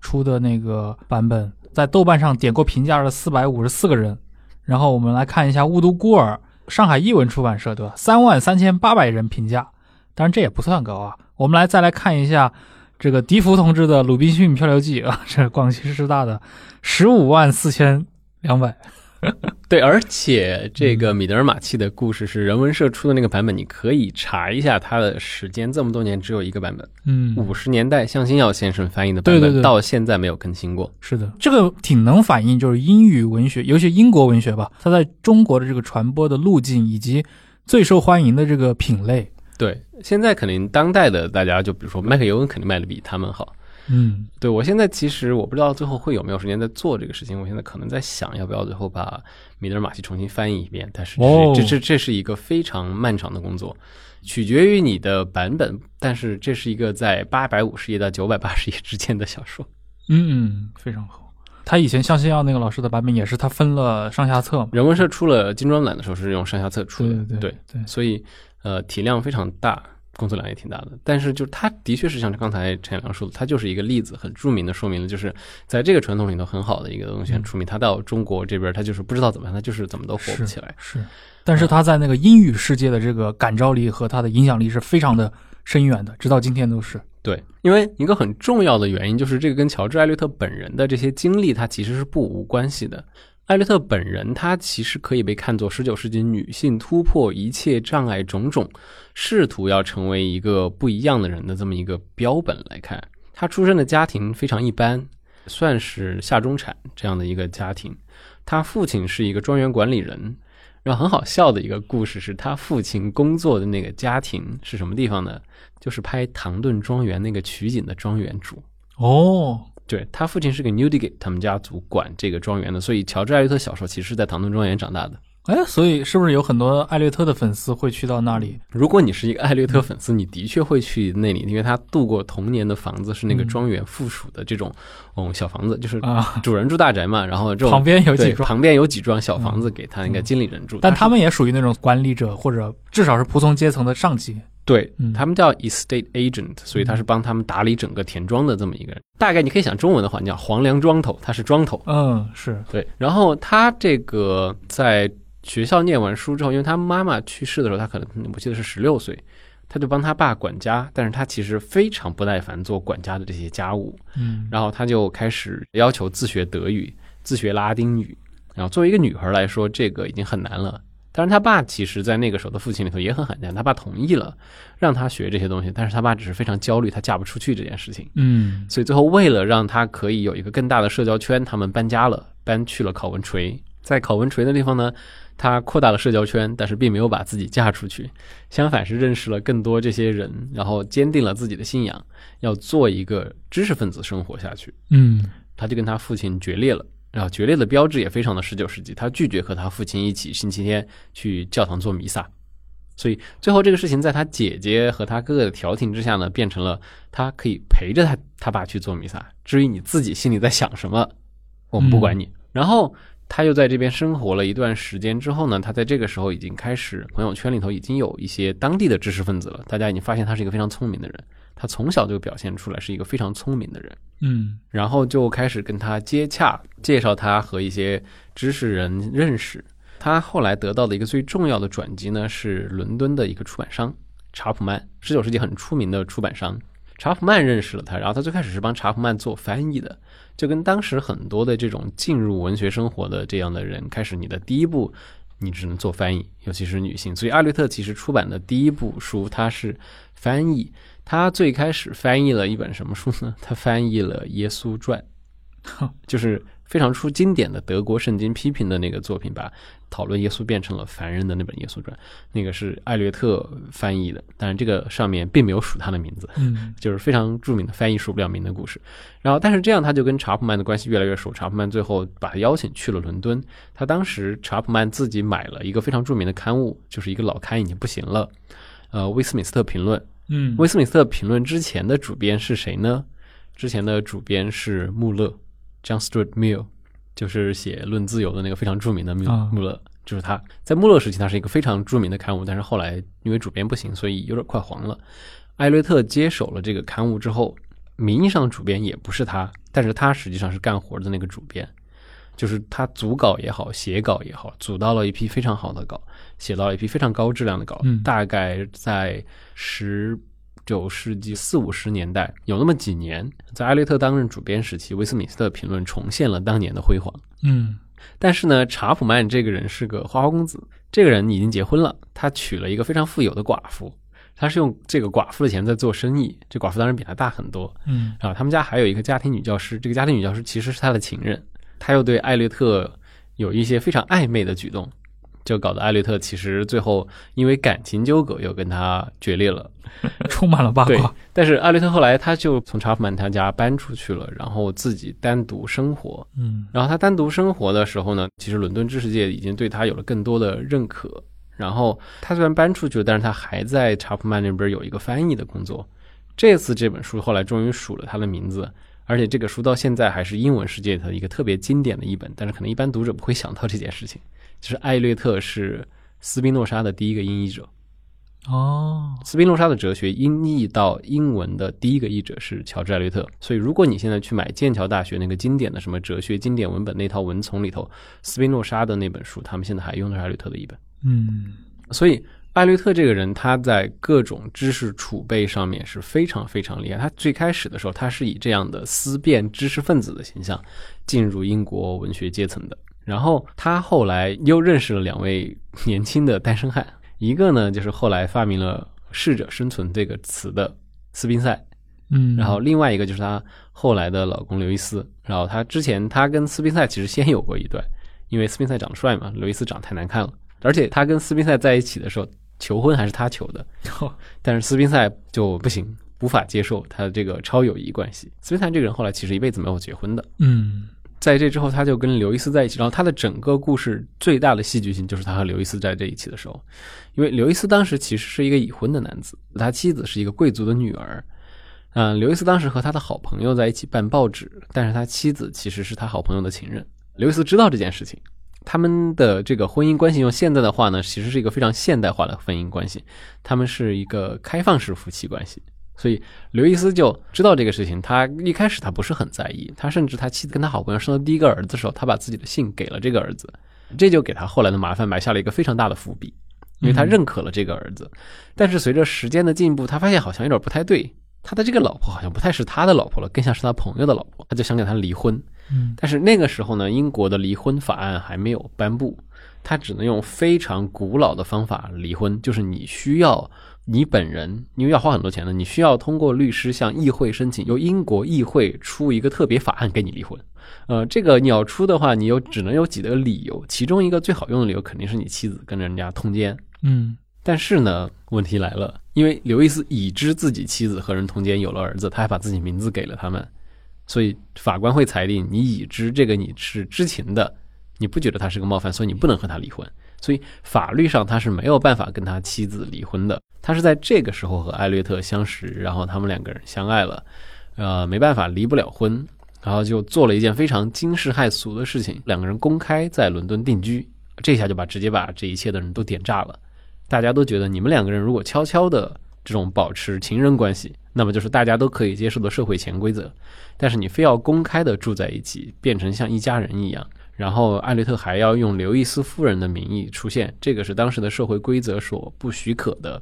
出的那个版本，在豆瓣上点过评价的四百五十四个人。然后我们来看一下《雾都孤儿》，上海译文出版社对吧？三万三千八百人评价，当然这也不算高啊。我们来再来看一下这个笛福同志的《鲁滨逊漂流记》啊，这是广西师大的十五万四千两百。对，而且这个米德尔马契的故事是人文社出的那个版本，你可以查一下它的时间，这么多年只有一个版本，嗯，五十年代向星耀先生翻译的版本，对对对到现在没有更新过。是的，这个挺能反映就是英语文学，尤其英国文学吧，它在中国的这个传播的路径以及最受欢迎的这个品类。对，现在肯定当代的大家，就比如说麦克尤恩，肯定卖的比他们好。嗯对我现在其实我不知道最后会有没有时间在做这个事情，我现在可能在想要不要最后把米德尔马奇重新翻译一遍，但是这是、哦这这这是一个非常漫长的工作，取决于你的版本，但是这是一个在八百五十页到九百八十页之间的小说。嗯嗯，非常好。他以前向西耀那个老师的版本也是他分了上下册嘛，人文社出了精装版的时候是用上下册出对的，对对对，所以呃体量非常大，工作量也挺大的。但是就是它的确是像刚才陈良说的，他就是一个例子，很著名的说明了就是在这个传统里头很好的一个东西，很出名。他到中国这边，他就是不知道怎么样，他就是怎么都火不起来。是，但是他在那个英语世界的这个感召力和他的影响力是非常的深远的，直到今天都是。对，因为一个很重要的原因就是这个跟乔治·艾略特本人的这些经历，他其实是不无关系的。艾略特本人，他其实可以被看作十九世纪女性突破一切障碍种种，试图要成为一个不一样的人的这么一个标本来看。他出生的家庭非常一般，算是下中产这样的一个家庭。他父亲是一个庄园管理人，然后很好笑的一个故事是他父亲工作的那个家庭是什么地方呢？就是拍《唐顿庄园》那个取景的庄园主。哦，对他父亲是个 Newdigate，他们家族管这个庄园的，所以乔治·艾略特小时候其实是在唐顿庄园长大的。哎，所以是不是有很多艾略特的粉丝会去到那里？如果你是一个艾略特粉丝，你的确会去那里，因为他度过童年的房子是那个庄园附属的这种嗯小房子，就是啊，主人住大宅嘛，然后这种旁边有几幢，旁边有几幢小房子给他那个经理人住，是但他们也属于那种管理者或者至少是仆从阶层的上级。对嗯他们叫 estate agent，所以他是帮他们打理整个田庄的这么一个人。大概你可以想中文的话，你叫黄梁庄头，他是庄头。嗯，是，对，然后他这个在学校念完书之后，因为他妈妈去世的时候，他可能我记得是十六岁，他就帮他爸管家，但是他其实非常不耐烦做管家的这些家务，嗯，然后他就开始要求自学德语、自学拉丁语。然后作为一个女孩来说，这个已经很难了。当然，他爸其实在那个时候的父亲里头也很罕见，他爸同意了让他学这些东西，但是他爸只是非常焦虑，他嫁不出去这件事情。嗯，所以最后为了让他可以有一个更大的社交圈，他们搬家了，搬去了考文垂。在考文垂的地方呢，他扩大了社交圈，但是并没有把自己嫁出去，相反是认识了更多这些人，然后坚定了自己的信仰，要做一个知识分子生活下去。嗯，他就跟他父亲决裂了。然后决裂的标志也非常的十九世纪，他拒绝和他父亲一起星期天去教堂做弥撒，所以最后这个事情在他姐姐和他哥哥的调停之下呢，变成了他可以陪着他他爸去做弥撒。至于你自己心里在想什么，我们不管你。然后他又在这边生活了一段时间之后呢，他在这个时候已经开始朋友圈里头已经有一些当地的知识分子了，大家已经发现他是一个非常聪明的人，他从小就表现出来是一个非常聪明的人。嗯，然后就开始跟他接洽，介绍他和一些知识人认识。他后来得到的一个最重要的转机呢，是伦敦的一个出版商查普曼，十九世纪很出名的出版商。查普曼认识了他，然后他最开始是帮查普曼做翻译的，就跟当时很多的这种进入文学生活的这样的人开始，你的第一步你只能做翻译，尤其是女性。所以阿略特其实出版的第一部书，他是翻译。他最开始翻译了一本什么书呢？他翻译了《耶稣传》，就是非常出经典的德国圣经批评的那个作品，把讨论耶稣变成了凡人的那本《耶稣传》，那个是艾略特翻译的，但是这个上面并没有署他的名字，嗯，就是非常著名的翻译署不了名的故事。然后，但是这样他就跟查普曼的关系越来越熟，查普曼最后把他邀请去了伦敦。他当时查普曼自己买了一个非常著名的刊物，就是一个老刊已经不行了，呃，《威斯敏斯特评论》。嗯，威斯敏斯特评论之前的主编是谁呢？之前的主编是穆勒，John Stuart Mill，就是写《论自由》的那个非常著名的穆啊穆勒，就是他。在穆勒时期，他是一个非常著名的刊物，但是后来因为主编不行，所以有点快黄了。艾略特接手了这个刊物之后，名义上主编也不是他，但是他实际上是干活的那个主编，就是他组稿也好，写稿也好，组到了一批非常好的稿，写到了一批非常高质量的稿，嗯大概在十九世纪四五十年代，有那么几年，在艾略特担任主编时期，威斯敏斯特评论重现了当年的辉煌。嗯，但是呢，查普曼这个人是个花花公子，这个人已经结婚了，他娶了一个非常富有的寡妇，他是用这个寡妇的钱在做生意，这寡妇当然比他大很多。嗯，然后他们家还有一个家庭女教师，这个家庭女教师其实是他的情人，他又对艾略特有一些非常暧昧的举动，就搞得艾略特其实最后因为感情纠葛又跟他决裂了。充满了八卦。，但是艾略特后来他就从查普曼他家搬出去了，然后自己单独生活。嗯然后他单独生活的时候呢，其实伦敦知识界已经对他有了更多的认可。然后他虽然搬出去了，但是他还在查普曼那边有一个翻译的工作。这次这本书后来终于署了他的名字，而且这个书到现在还是英文世界的一个特别经典的一本，但是可能一般读者不会想到这件事情，就是艾略特是斯宾诺莎的第一个音译者。哦，斯宾诺莎的哲学音译到英文的第一个译者是乔治·艾略特，所以如果你现在去买剑桥大学那个经典的什么哲学经典文本那套文丛里头，斯宾诺莎的那本书，他们现在还用的是艾略特的一本。嗯所以艾略特这个人，他在各种知识储备上面是非常非常厉害。他最开始的时候，他是以这样的思辨知识分子的形象进入英国文学阶层的。然后他后来又认识了两位年轻的单身汉，一个呢就是后来发明了“适者生存”这个词的斯宾塞，嗯，然后另外一个就是她后来的老公刘易斯。然后她之前她跟斯宾塞其实先有过一段，因为斯宾塞长得帅嘛，刘易斯长得太难看了。而且她跟斯宾塞在一起的时候，求婚还是他求的，但是斯宾塞就不行，无法接受他的这个超友谊关系。斯宾塞这个人后来其实一辈子没有结婚的。嗯在这之后，他就跟刘易斯在一起，然后他的整个故事最大的戏剧性就是他和刘易斯在这一起的时候，因为刘易斯当时其实是一个已婚的男子，他妻子是一个贵族的女儿。嗯，刘易斯当时和他的好朋友在一起办报纸，但是他妻子其实是他好朋友的情人。刘易斯知道这件事情，他们的这个婚姻关系用现在的话呢，其实是一个非常现代化的婚姻关系，他们是一个开放式夫妻关系。所以刘易斯就知道这个事情，他一开始他不是很在意，他甚至他妻子跟他好朋友生了第一个儿子的时候，他把自己的姓给了这个儿子，这就给他后来的麻烦埋下了一个非常大的伏笔，因为他认可了这个儿子。但是随着时间的进步，他发现好像有点不太对，他的这个老婆好像不太是他的老婆了，更像是他朋友的老婆，他就想给他离婚。嗯但是那个时候呢，英国的离婚法案还没有颁布，他只能用非常古老的方法离婚，就是你需要你本人，因为要花很多钱的，你需要通过律师向议会申请，由英国议会出一个特别法案给你离婚。呃，这个你要出的话，你有只能有几个理由，其中一个最好用的理由肯定是你妻子跟人家通奸。嗯但是呢，问题来了，因为刘易斯已知自己妻子和人通奸有了儿子，他还把自己名字给了他们，所以法官会裁定你已知这个你是知情的，你不觉得他是个冒犯，所以你不能和他离婚。所以法律上他是没有办法跟他妻子离婚的。他是在这个时候和艾略特相识，然后他们两个人相爱了，呃，没办法离不了婚，然后就做了一件非常惊世骇俗的事情，两个人公开在伦敦定居，这下就把直接把这一切的人都点炸了。大家都觉得你们两个人如果悄悄的这种保持情人关系，那么就是大家都可以接受的社会潜规则。但是你非要公开的住在一起，变成像一家人一样，然后艾略特还要用刘易斯夫人的名义出现，这个是当时的社会规则所不许可的。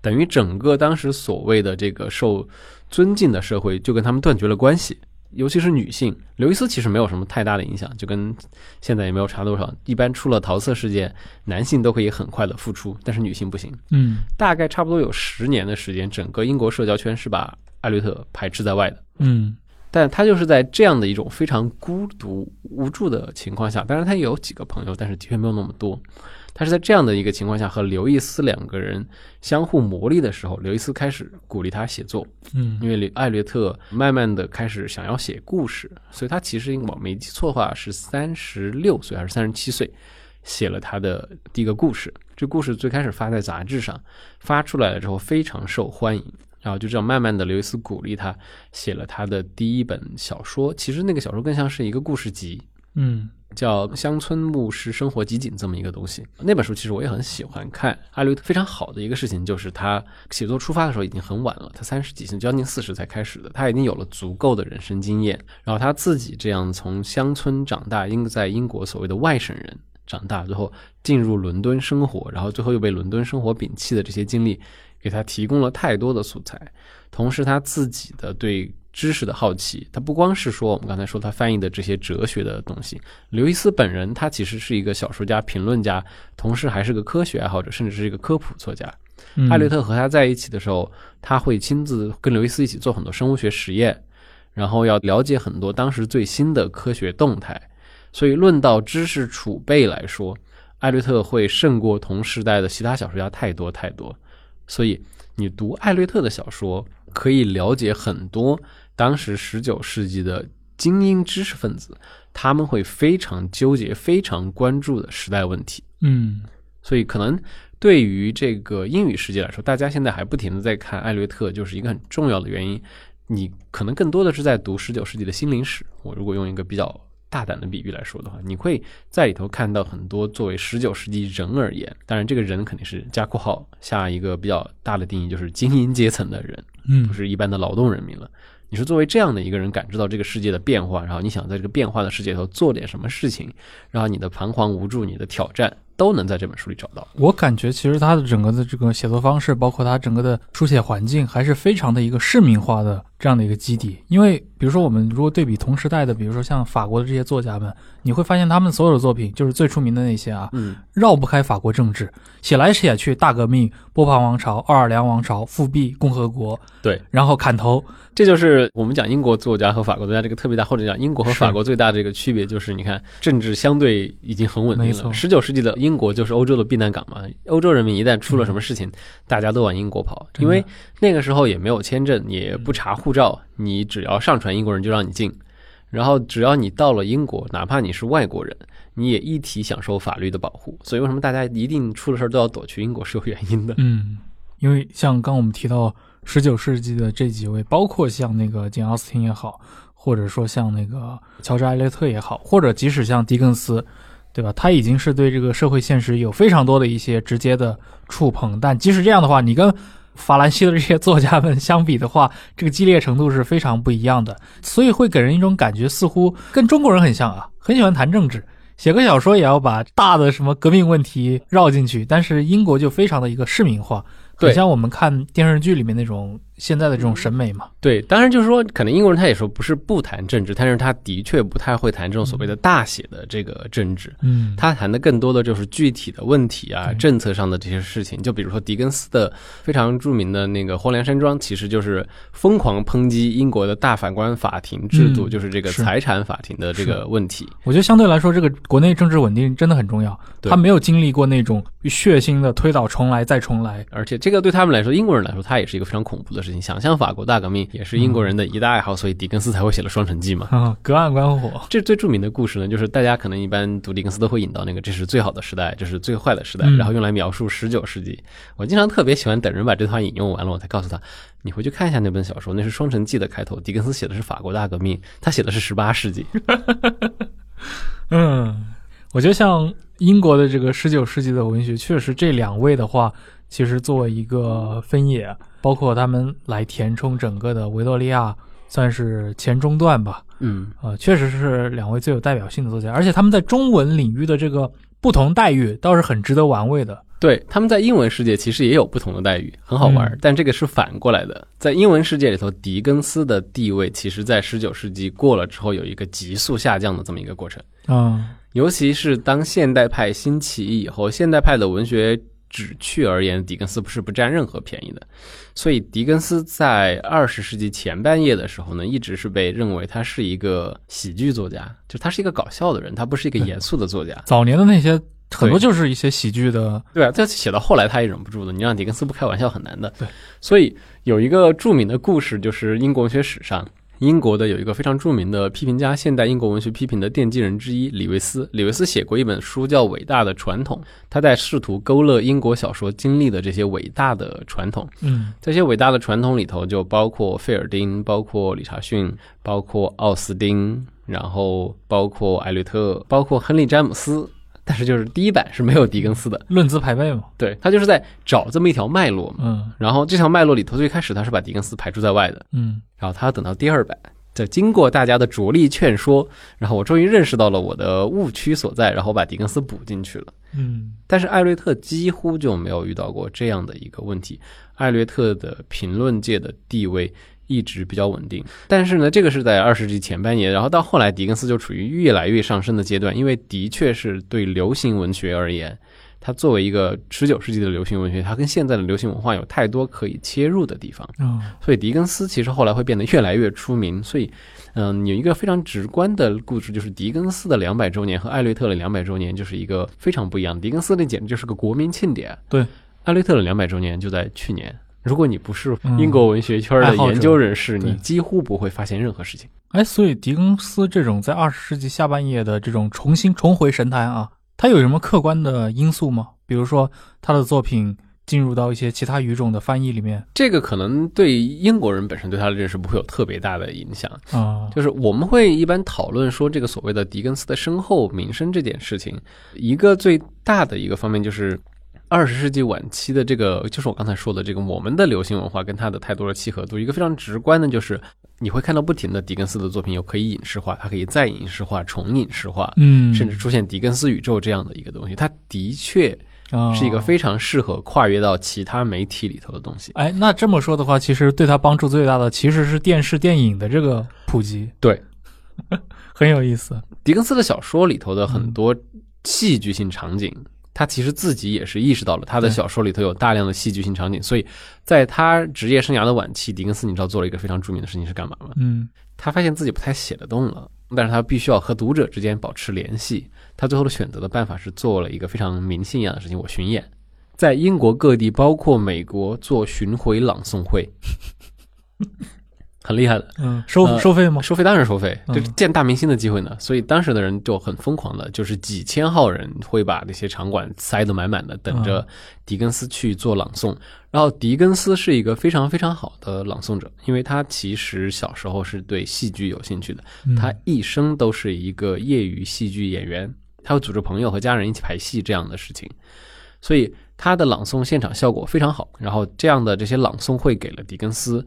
等于整个当时所谓的这个受尊敬的社会就跟他们断绝了关系，尤其是女性。刘易斯其实没有什么太大的影响，就跟现在也没有差多少。一般出了桃色事件，男性都可以很快的复出，但是女性不行。嗯大概差不多有十年的时间，整个英国社交圈是把艾略特排斥在外的。嗯但他就是在这样的一种非常孤独无助的情况下，当然他也有几个朋友，但是的确没有那么多。他是在这样的一个情况下和刘易斯两个人相互磨砺的时候，刘易斯开始鼓励他写作，嗯因为艾略特慢慢的开始想要写故事，所以他其实我没记错的话是三十六岁还是三十七岁写了他的第一个故事。这故事最开始发在杂志上，发出来了之后非常受欢迎，然后就这样慢慢的刘易斯鼓励他写了他的第一本小说。其实那个小说更像是一个故事集，嗯叫《乡村牧师生活集锦》这么一个东西。那本书其实我也很喜欢看。艾略特非常好的一个事情就是他写作出发的时候已经很晚了，他三十几岁，将近四十才开始的，他已经有了足够的人生经验。然后他自己这样从乡村长大，英在英国所谓的外省人长大之后，进入伦敦生活，然后最后又被伦敦生活摒弃的这些经历，给他提供了太多的素材。同时他自己的对知识的好奇，他不光是说我们刚才说他翻译的这些哲学的东西，刘易斯本人他其实是一个小说家、评论家，同时还是个科学爱好者，甚至是一个科普作家。嗯，艾略特和他在一起的时候，他会亲自跟刘易斯一起做很多生物学实验，然后要了解很多当时最新的科学动态。所以，论到知识储备来说，艾略特会胜过同时代的其他小说家太多太多。所以，你读艾略特的小说，可以了解很多当时十九世纪的精英知识分子，他们会非常纠结、非常关注的时代问题。嗯所以可能对于这个英语世界来说，大家现在还不停的在看艾略特，就是一个很重要的原因。你可能更多的是在读十九世纪的心灵史。我如果用一个比较大胆的比喻来说的话，你会在里头看到很多作为十九世纪人而言，当然这个人肯定是加括号下一个比较大的定义，就是精英阶层的人，嗯不是一般的劳动人民了。你是作为这样的一个人感知到这个世界的变化，然后你想在这个变化的世界里头做点什么事情，然后你的彷徨无助、你的挑战都能在这本书里找到。我感觉其实他的整个的这个写作方式，包括他整个的书写环境，还是非常的一个市民化的这样的一个基底。因为比如说我们如果对比同时代的，比如说像法国的这些作家们，你会发现他们所有的作品，就是最出名的那些啊，嗯，绕不开法国政治，写来写去，大革命、波旁王朝、奥尔良王朝、复辟、共和国，对，然后砍头，这就是我们讲英国作家和法国作家这个特别大，或者讲英国和法国最大的一个区别，就是你看政治相对已经很稳定了。十九世纪的英国就是欧洲的避难港嘛，欧洲人民一旦出了什么事情，大家都往英国跑，因为那个时候也没有签证，也不查护照，你只要上传英国人就让你进。然后只要你到了英国，哪怕你是外国人，你也一体享受法律的保护。所以为什么大家一定出了事儿都要躲去英国是有原因的。嗯，因为像刚我们提到十九世纪的这几位，包括像那个简·奥斯汀也好，或者说像那个乔治·艾略特也好，或者即使像狄更斯，对吧？他已经是对这个社会现实有非常多的一些直接的触碰。但即使这样的话，你跟法兰西的这些作家们相比的话，这个激烈程度是非常不一样的，所以会给人一种感觉，似乎跟中国人很像啊，很喜欢谈政治。写个小说也要把大的什么革命问题绕进去，但是英国就非常的一个市民化，很像我们看电视剧里面那种现在的这种审美嘛。对，当然就是说，可能英国人他也说不是不谈政治，但是他的确不太会谈这种所谓的大写的这个政治。嗯，他谈的更多的就是具体的问题啊，对政策上的这些事情。就比如说狄更斯的非常著名的那个《荒凉山庄》，其实就是疯狂抨击英国的大法官法庭制度，嗯就是这个财产法庭的这个问题。我觉得相对来说，这个国内政治稳定真的很重要。对他没有经历过那种血腥的推倒重来再重来。而且这个对他们来说，英国人来说，他也是一个非常恐怖的事情。想象法国大革命也是英国人的一大爱好，所以狄更斯才会写了《双城记》嘛。啊，隔岸观火。这最著名的故事呢，就是大家可能一般读狄更斯都会引到那个，这是最好的时代，这是最坏的时代，嗯然后用来描述十九世纪。我经常特别喜欢等人把这段引用完了，我才告诉他，你回去看一下那本小说，那是《双城记》的开头，狄更斯写的是法国大革命，他写的是十八世纪。嗯，我觉得像英国的这个十九世纪的文学，确实这两位的话，其实作为一个分野，包括他们来填充整个的维多利亚，算是前中段吧。嗯，呃，确实是两位最有代表性的作家，而且他们在中文领域的这个不同待遇，倒是很值得玩味的。对，他们在英文世界其实也有不同的待遇，很好玩。嗯但这个是反过来的，在英文世界里头，狄更斯的地位其实在十九世纪过了之后，有一个急速下降的这么一个过程。嗯尤其是当现代派兴起以后，现代派的文学旨趣而言，狄更斯不是不占任何便宜的。所以，狄更斯在二十世纪前半叶的时候呢，一直是被认为他是一个喜剧作家，就他是一个搞笑的人，他不是一个严肃的作家。早年的那些很多就是一些喜剧的，对啊，这写到后来他也忍不住的，你让狄更斯不开玩笑很难的。对，所以有一个著名的故事，就是英国文学史上。英国的有一个非常著名的批评家，现代英国文学批评的奠基人之一李维斯。李维斯写过一本书叫《伟大的传统》，他在试图勾勒英国小说经历的这些伟大的传统。嗯这些伟大的传统里头，就包括费尔丁，包括理查逊，包括奥斯丁，然后包括艾略特，包括亨利詹姆斯。但是就是第一版是没有狄更斯的，论资排辈嘛。对他就是在找这么一条脉络嘛。嗯然后这条脉络里头，最开始他是把狄更斯排除在外的，嗯然后他要等到第二版，在经过大家的着力劝说，然后我终于认识到了我的误区所在，然后把狄更斯补进去了。嗯但是艾略特几乎就没有遇到过这样的一个问题。艾略特的评论界的地位一直比较稳定，但是呢，这个是在二十世纪前半叶，然后到后来，狄更斯就处于越来越上升的阶段，因为的确是对流行文学而言，它作为一个十九世纪的流行文学，它跟现在的流行文化有太多可以切入的地方。嗯所以狄更斯其实后来会变得越来越出名。所以，嗯，有一个非常直观的故事，就是狄更斯的两百周年和艾略特的两百周年，就是一个非常不一样。狄更斯那简直就是个国民庆典。对，艾略特的两百周年就在去年。如果你不是嗯英国文学圈的研究人士，对你几乎不会发现任何事情。哎，所以狄更斯这种在二十世纪下半叶的这种重新重回神坛啊，他有什么客观的因素吗？比如说他的作品进入到一些其他语种的翻译里面这个可能对英国人本身对他的认识不会有特别大的影响。啊？就是我们会一般讨论说这个所谓的狄更斯的身后名声这件事情，一个最大的一个方面就是。二十世纪晚期的这个，就是我刚才说的这个，我们的流行文化跟它的太多的契合度，一个非常直观的，就是你会看到不停的狄更斯的作品有可以影视化，它可以再影视化、重影视化，嗯，甚至出现狄更斯宇宙这样的一个东西，它的确啊是一个非常适合跨越到其他媒体里头的东西。哎，那这么说的话，其实对他帮助最大的其实是电视电影的这个普及，对，很有意思。狄更斯的小说里头的很多戏剧性场景，他其实自己也是意识到了他的小说里头有大量的戏剧性场景，所以在他职业生涯的晚期，狄更斯你知道做了一个非常著名的事情是干嘛吗？嗯他发现自己不太写得动了，但是他必须要和读者之间保持联系。他最后的选择的办法是做了一个非常迷信一样的事情，我巡演，在英国各地，包括美国做巡回朗诵会，很厉害的。嗯，收呃收费吗？收费当然收费，嗯就是见大明星的机会呢。所以当时的人就很疯狂的，就是几千号人会把那些场馆塞得满满的，等着狄更斯去做朗诵。然后狄更斯是一个非常非常好的朗诵者，因为他其实小时候是对戏剧有兴趣的，嗯他一生都是一个业余戏剧演员，他会组织朋友和家人一起排戏这样的事情，所以他的朗诵现场效果非常好。然后这样的这些朗诵会给了狄更斯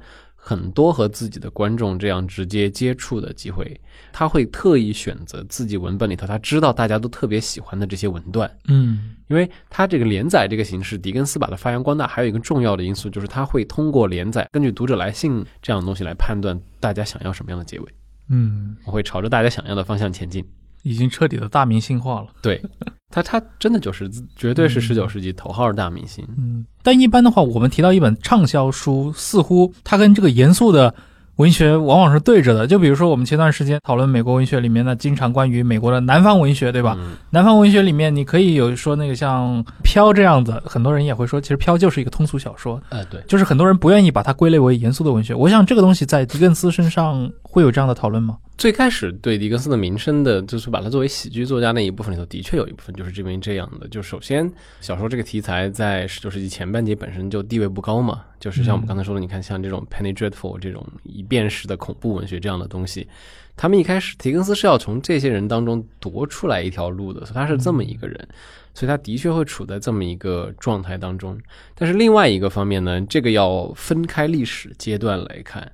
很多和自己的观众这样直接接触的机会，他会特意选择自己文本里头他知道大家都特别喜欢的这些文段，嗯。因为他这个连载这个形式，狄更斯把它发扬光大，还有一个重要的因素就是他会通过连载，根据读者来信这样的东西来判断大家想要什么样的结尾，嗯，我会朝着大家想要的方向前进。已经彻底的大明星化了。对 他，他真的就是绝对是十九世纪头号大明星。嗯，但一般的话，我们提到一本畅销书，似乎它跟这个严肃的文学往往是对着的。就比如说，我们前段时间讨论美国文学里面呢，经常关于美国的南方文学，对吧？嗯南方文学里面，你可以有说那个像《飘》这样子，很多人也会说，其实《飘》就是一个通俗小说，呃，对，就是很多人不愿意把它归类为严肃的文学。我想这个东西在狄更斯身上会有这样的讨论吗？最开始对狄更斯的名声的，就是把他作为喜剧作家那一部分里头，的确有一部分就是这边这样的。就首先，小说这个题材在十九世纪前半截本身就地位不高嘛，就是像我们刚才说的，你看像这种 Penny Dreadful 这种一辨识的恐怖文学这样的东西，他们一开始狄更斯是要从这些人当中夺出来一条路的，所以他是这么一个人。所以他的确会处在这么一个状态当中，但是另外一个方面呢，这个要分开历史阶段来看。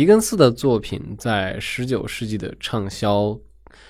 狄更斯的作品在十九世纪的畅销，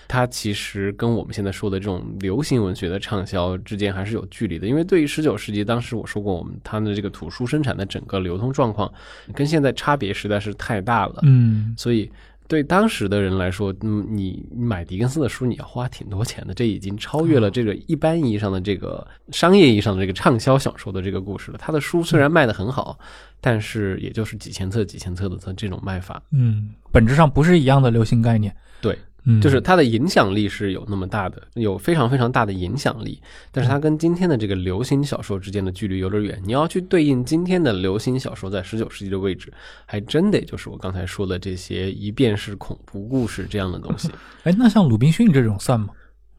它其实跟我们现在说的这种流行文学的畅销之间还是有距离的。因为对于十九世纪，当时我说过，我们他的这个图书生产的整个流通状况，跟现在差别实在是太大了。嗯所以对当时的人来说，嗯，你买狄更斯的书，你要花挺多钱的，这已经超越了这个一般意义上的这个商业意义上的这个畅销小说的这个故事了。他的书虽然卖得很好，但是也就是几千册、几千册的这种卖法。嗯，本质上不是一样的流行概念。对，嗯，就是它的影响力是有那么大的，有非常非常大的影响力，但是它跟今天的这个流行小说之间的距离有点远。你要去对应今天的流行小说在十九世纪的位置，还真得就是我刚才说的这些一遍式恐怖故事这样的东西。哎，那像鲁滨逊这种算吗？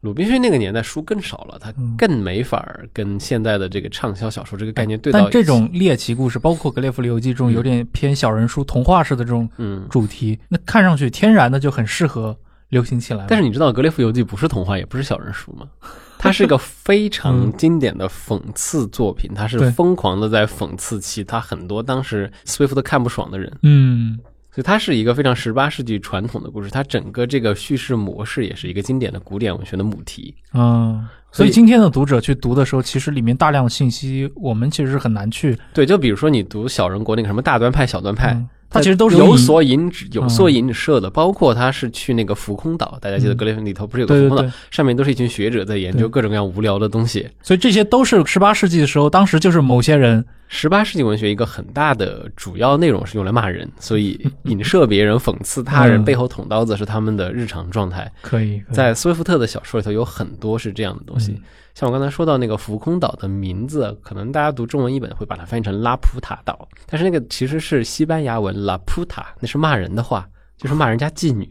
鲁滨逊那个年代书更少了，它嗯更没法跟现在的这个畅销小说这个概念对到一起。但这种猎奇故事，包括《格列佛游记》这种嗯有点偏小人书、童话式的这种嗯，主题，那看上去天然的就很适合流行起来。但是你知道《格列佛游记》不是童话，也不是小人书吗？它是一个非常经典的讽刺作品，它是疯狂的在讽刺其他很多当时斯威夫特看不爽的人，嗯所以它是一个非常十八世纪传统的故事。它整个这个叙事模式也是一个经典的古典文学的母题。嗯，所以今天的读者去读的时候，其实里面大量的信息，我们其实是很难去对，就比如说你读小人国那个什么大端派、小端派，嗯它其实都是有所引、有所嗯引射的，包括他是去那个浮空岛，大家记得嗯格雷芬里头不是有个浮空岛，上面都是一群学者在研究各种各样无聊的东西。所以这些都是十八世纪的时候，当时就是某些人，十八世纪文学一个很大的主要内容是用来骂人，所以 影射别人、讽刺他人、嗯背后捅刀子是他们的日常状态。可以在斯威夫特的小说里头有很多是这样的东西，嗯像我刚才说到那个浮空岛的名字，可能大家读中文译本会把它翻译成拉普塔岛，但是那个其实是西班牙文拉普塔那是骂人的话，就是骂人家妓女。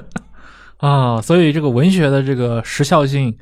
啊，所以这个文学的这个时效性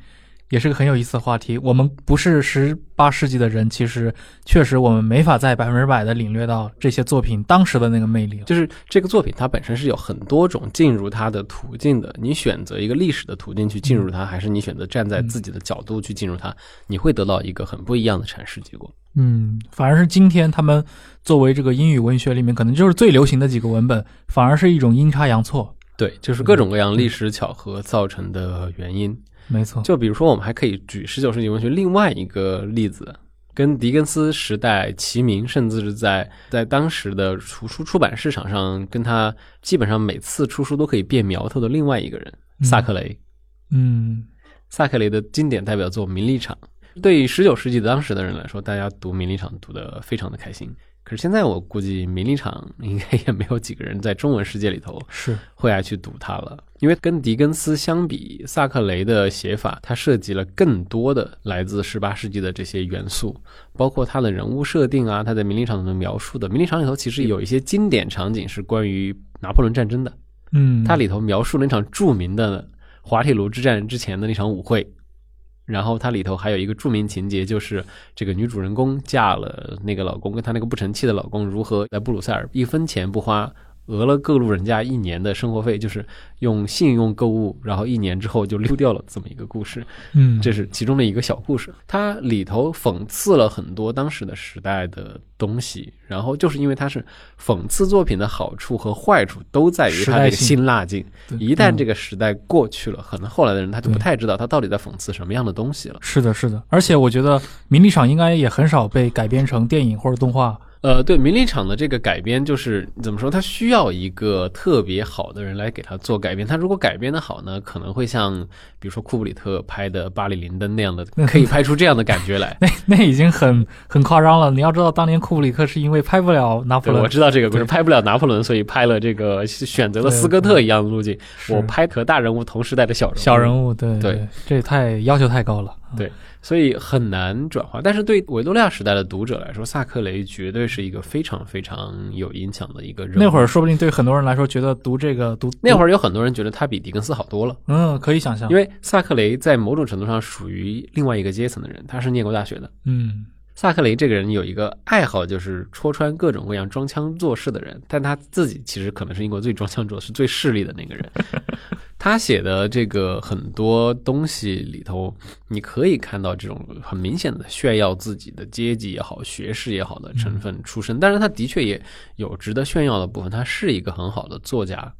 也是个很有意思的话题。我们不是十八世纪的人，其实确实我们没法在百分之百的领略到这些作品当时的那个魅力。就是这个作品它本身是有很多种进入它的途径的，你选择一个历史的途径去进入它，还是你选择站在自己的角度去进入它，你会得到一个很不一样的阐释结果。嗯，反而是今天他们作为这个英语文学里面可能就是最流行的几个文本，反而是一种阴差阳错。对，就是各种各样历史巧合造成的原因。没错，就比如说，我们还可以举十九世纪文学另外一个例子，跟狄更斯时代齐名，甚至是在在当时的图书出版市场上，跟他基本上每次出书都可以变苗头的另外一个人——萨克雷。嗯，萨克雷的经典代表作《名利场》，对于十九世纪的当时的人来说，大家读《名利场》读得非常的开心。可是现在我估计《名利场 》应该也没有几个人在中文世界里头是。会爱去读它了，因为跟狄更斯相比，萨克雷的写法它涉及了更多的来自十八世纪的这些元素，包括他的人物设定啊，他在《名利场》中的描述的，《名利场》里头其实有一些经典场景是关于拿破仑战争的，嗯，它里头描述了那场著名的滑铁卢之战之前的那场舞会。然后它里头还有一个著名情节，就是这个女主人公嫁了那个老公，跟她那个不成器的老公如何在布鲁塞尔一分钱不花。讹了各路人家一年的生活费，就是用信用购物，然后一年之后就溜掉了这么一个故事。嗯，这是其中的一个小故事。它里头讽刺了很多当时的时代的东西，然后就是因为它是讽刺作品的好处和坏处都在于它这个辛辣劲。一旦这个时代过去了，可能后来的人他就不太知道他到底在讽刺什么样的东西了。是的，是的。而且我觉得《名利场》应该也很少被改编成电影或者动画。呃，对《名利场》的这个改编，就是怎么说？他需要一个特别好的人来给他做改编。他如果改编的好呢，可能会像比如说库布里特拍的《巴黎灵灯》那样的，可以拍出这样的感觉来。那那已经很很夸张了。你要知道，当年库布里克是因为拍不了拿破仑，我知道这个故事，拍不了拿破仑，所以拍了这个选择了斯科特一样的路径。我拍和大人物同时代的小人小人物，对对，这也太要求太高了。对。所以很难转化，但是对维多利亚时代的读者来说，萨克雷绝对是一个非常非常有影响的一个人。那会儿说不定对很多人来说，觉得读这个读那会儿有很多人觉得他比狄更斯好多了。嗯，可以想象，因为萨克雷在某种程度上属于另外一个阶层的人，他是念过大学的。嗯，萨克雷这个人有一个爱好，就是戳穿各种各样装腔作势的人，但他自己其实可能是英国最装腔作势、最势利的那个人。他写的这个很多东西里头，你可以看到这种很明显的炫耀自己的阶级也好、学识也好的成分出身。但是他的确也有值得炫耀的部分，他是一个很好的作家。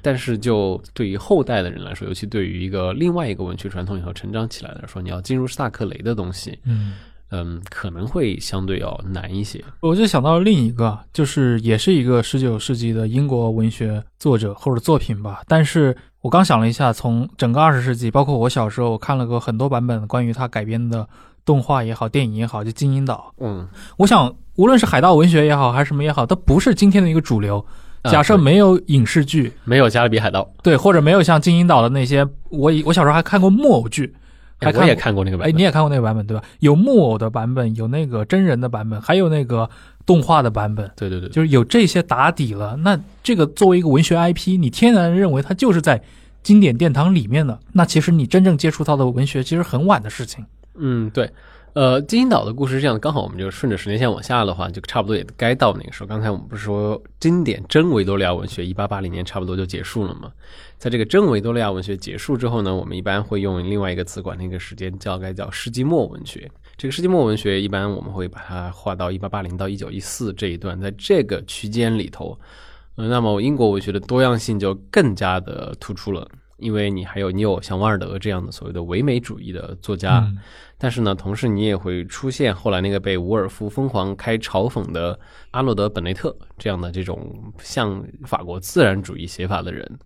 但是就对于后代的人来说，尤其对于一个另外一个文学传统以后成长起来的说，你要进入萨克雷的东西，嗯。嗯，可能会相对要难一些。我就想到了另一个，就是也是一个十九世纪的英国文学作者或者作品吧。但是我刚想了一下，从整个二十世纪，包括我小时候，我看了个很多版本关于他改编的动画也好，电影也好，就《金银岛》。嗯，我想无论是海盗文学也好，还是什么也好，它不是今天的一个主流。假设没有影视剧，没有《加勒比海盗》，对，或者没有像《金银岛》的那些，我我小时候还看过木偶剧。我也看过那个版本，哎，你也看过那个版本对吧？有木偶的版本，有那个真人的版本，还有那个动画的版本。对对对，就是有这些打底了。那这个作为一个文学 IP，你天然认为它就是在经典殿堂里面的。那其实你真正接触到的文学，其实很晚的事情。嗯，对。呃，金银岛的故事是这样的，刚好我们就顺着时间线往下的话，就差不多也该到那个时候。刚才我们不是说经典真维多利亚文学一八八零年差不多就结束了吗？在这个真维多利亚文学结束之后呢，我们一般会用另外一个词管那个时间叫该叫世纪末文学。这个世纪末文学一般我们会把它划到一八八零到一九一四这一段，在这个区间里头，呃，那么英国文学的多样性就更加的突出了。因为你还有你有像瓦尔德这样的所谓的唯美主义的作家，但是呢，同时你也会出现后来那个被伍尔夫疯狂开嘲讽的阿诺德本内特这样的这种像法国自然主义写法的人，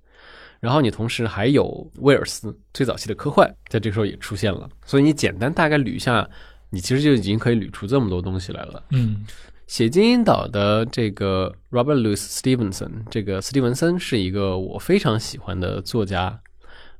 然后你同时还有威尔斯最早期的科幻，在这个时候也出现了，所以你简单大概捋一下，你其实就已经可以捋出这么多东西来了。嗯。写《金银岛》的这个 Robert Louis Stevenson，这个斯蒂文森是一个我非常喜欢的作家，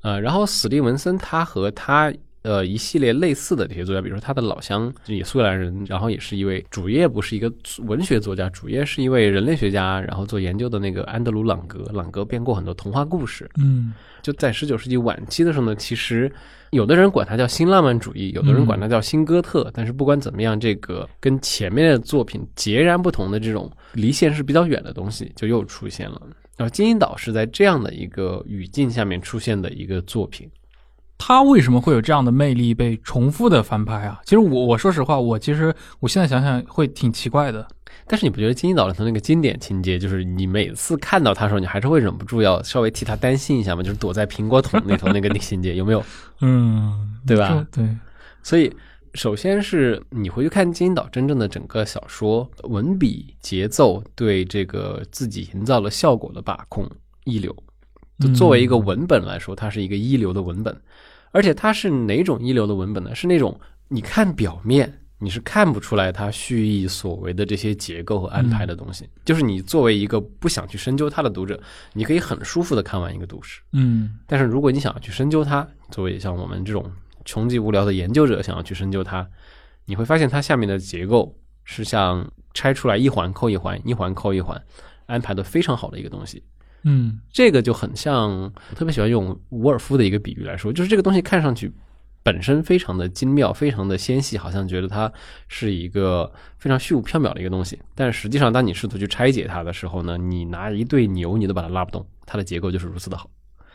呃，然后史蒂文森他和他呃一系列类似的这些作家，比如说他的老乡也苏格兰人，然后也是一位主业不是一个文学作家，主业是一位人类学家，然后做研究的那个安德鲁·朗格，朗格编过很多童话故事。嗯就在十九世纪晚期的时候呢，其实有的人管它叫新浪漫主义，有的人管它叫新哥特。但是不管怎么样，这个跟前面的作品截然不同的这种离现实比较远的东西，就又出现了。然后《金银岛》是在这样的一个语境下面出现的一个作品。他为什么会有这样的魅力被重复的翻拍啊？其实我我说实话，我其实我现在想想会挺奇怪的。但是你不觉得《金银岛》里头那个经典情节，就是你每次看到他的时候，你还是会忍不住要稍微替他担心一下嘛？就是躲在苹果桶那头那个情节，有没有？嗯，对吧？对，所以，首先是你回去看《金银岛》真正的整个小说文笔、节奏对这个自己营造的效果的把控一流。就作为一个文本来说，它是一个一流的文本，而且它是哪种一流的文本呢？是那种你看表面你是看不出来它蓄意所为的这些结构和安排的东西。就是你作为一个不想去深究它的读者，你可以很舒服的看完一个故事。嗯但是如果你想要去深究它，作为像我们这种穷极无聊的研究者想要去深究它，你会发现它下面的结构是像拆出来一环扣一环，一环扣一环，安排的非常好的一个东西。嗯这个就很像，我特别喜欢用伍尔夫的一个比喻来说，就是这个东西看上去本身非常的精妙，非常的纤细，好像觉得它是一个非常虚无缥缈的一个东西。但实际上，当你试图去拆解它的时候呢，你拿一对牛，你都把它拉不动，它的结构就是如此的好。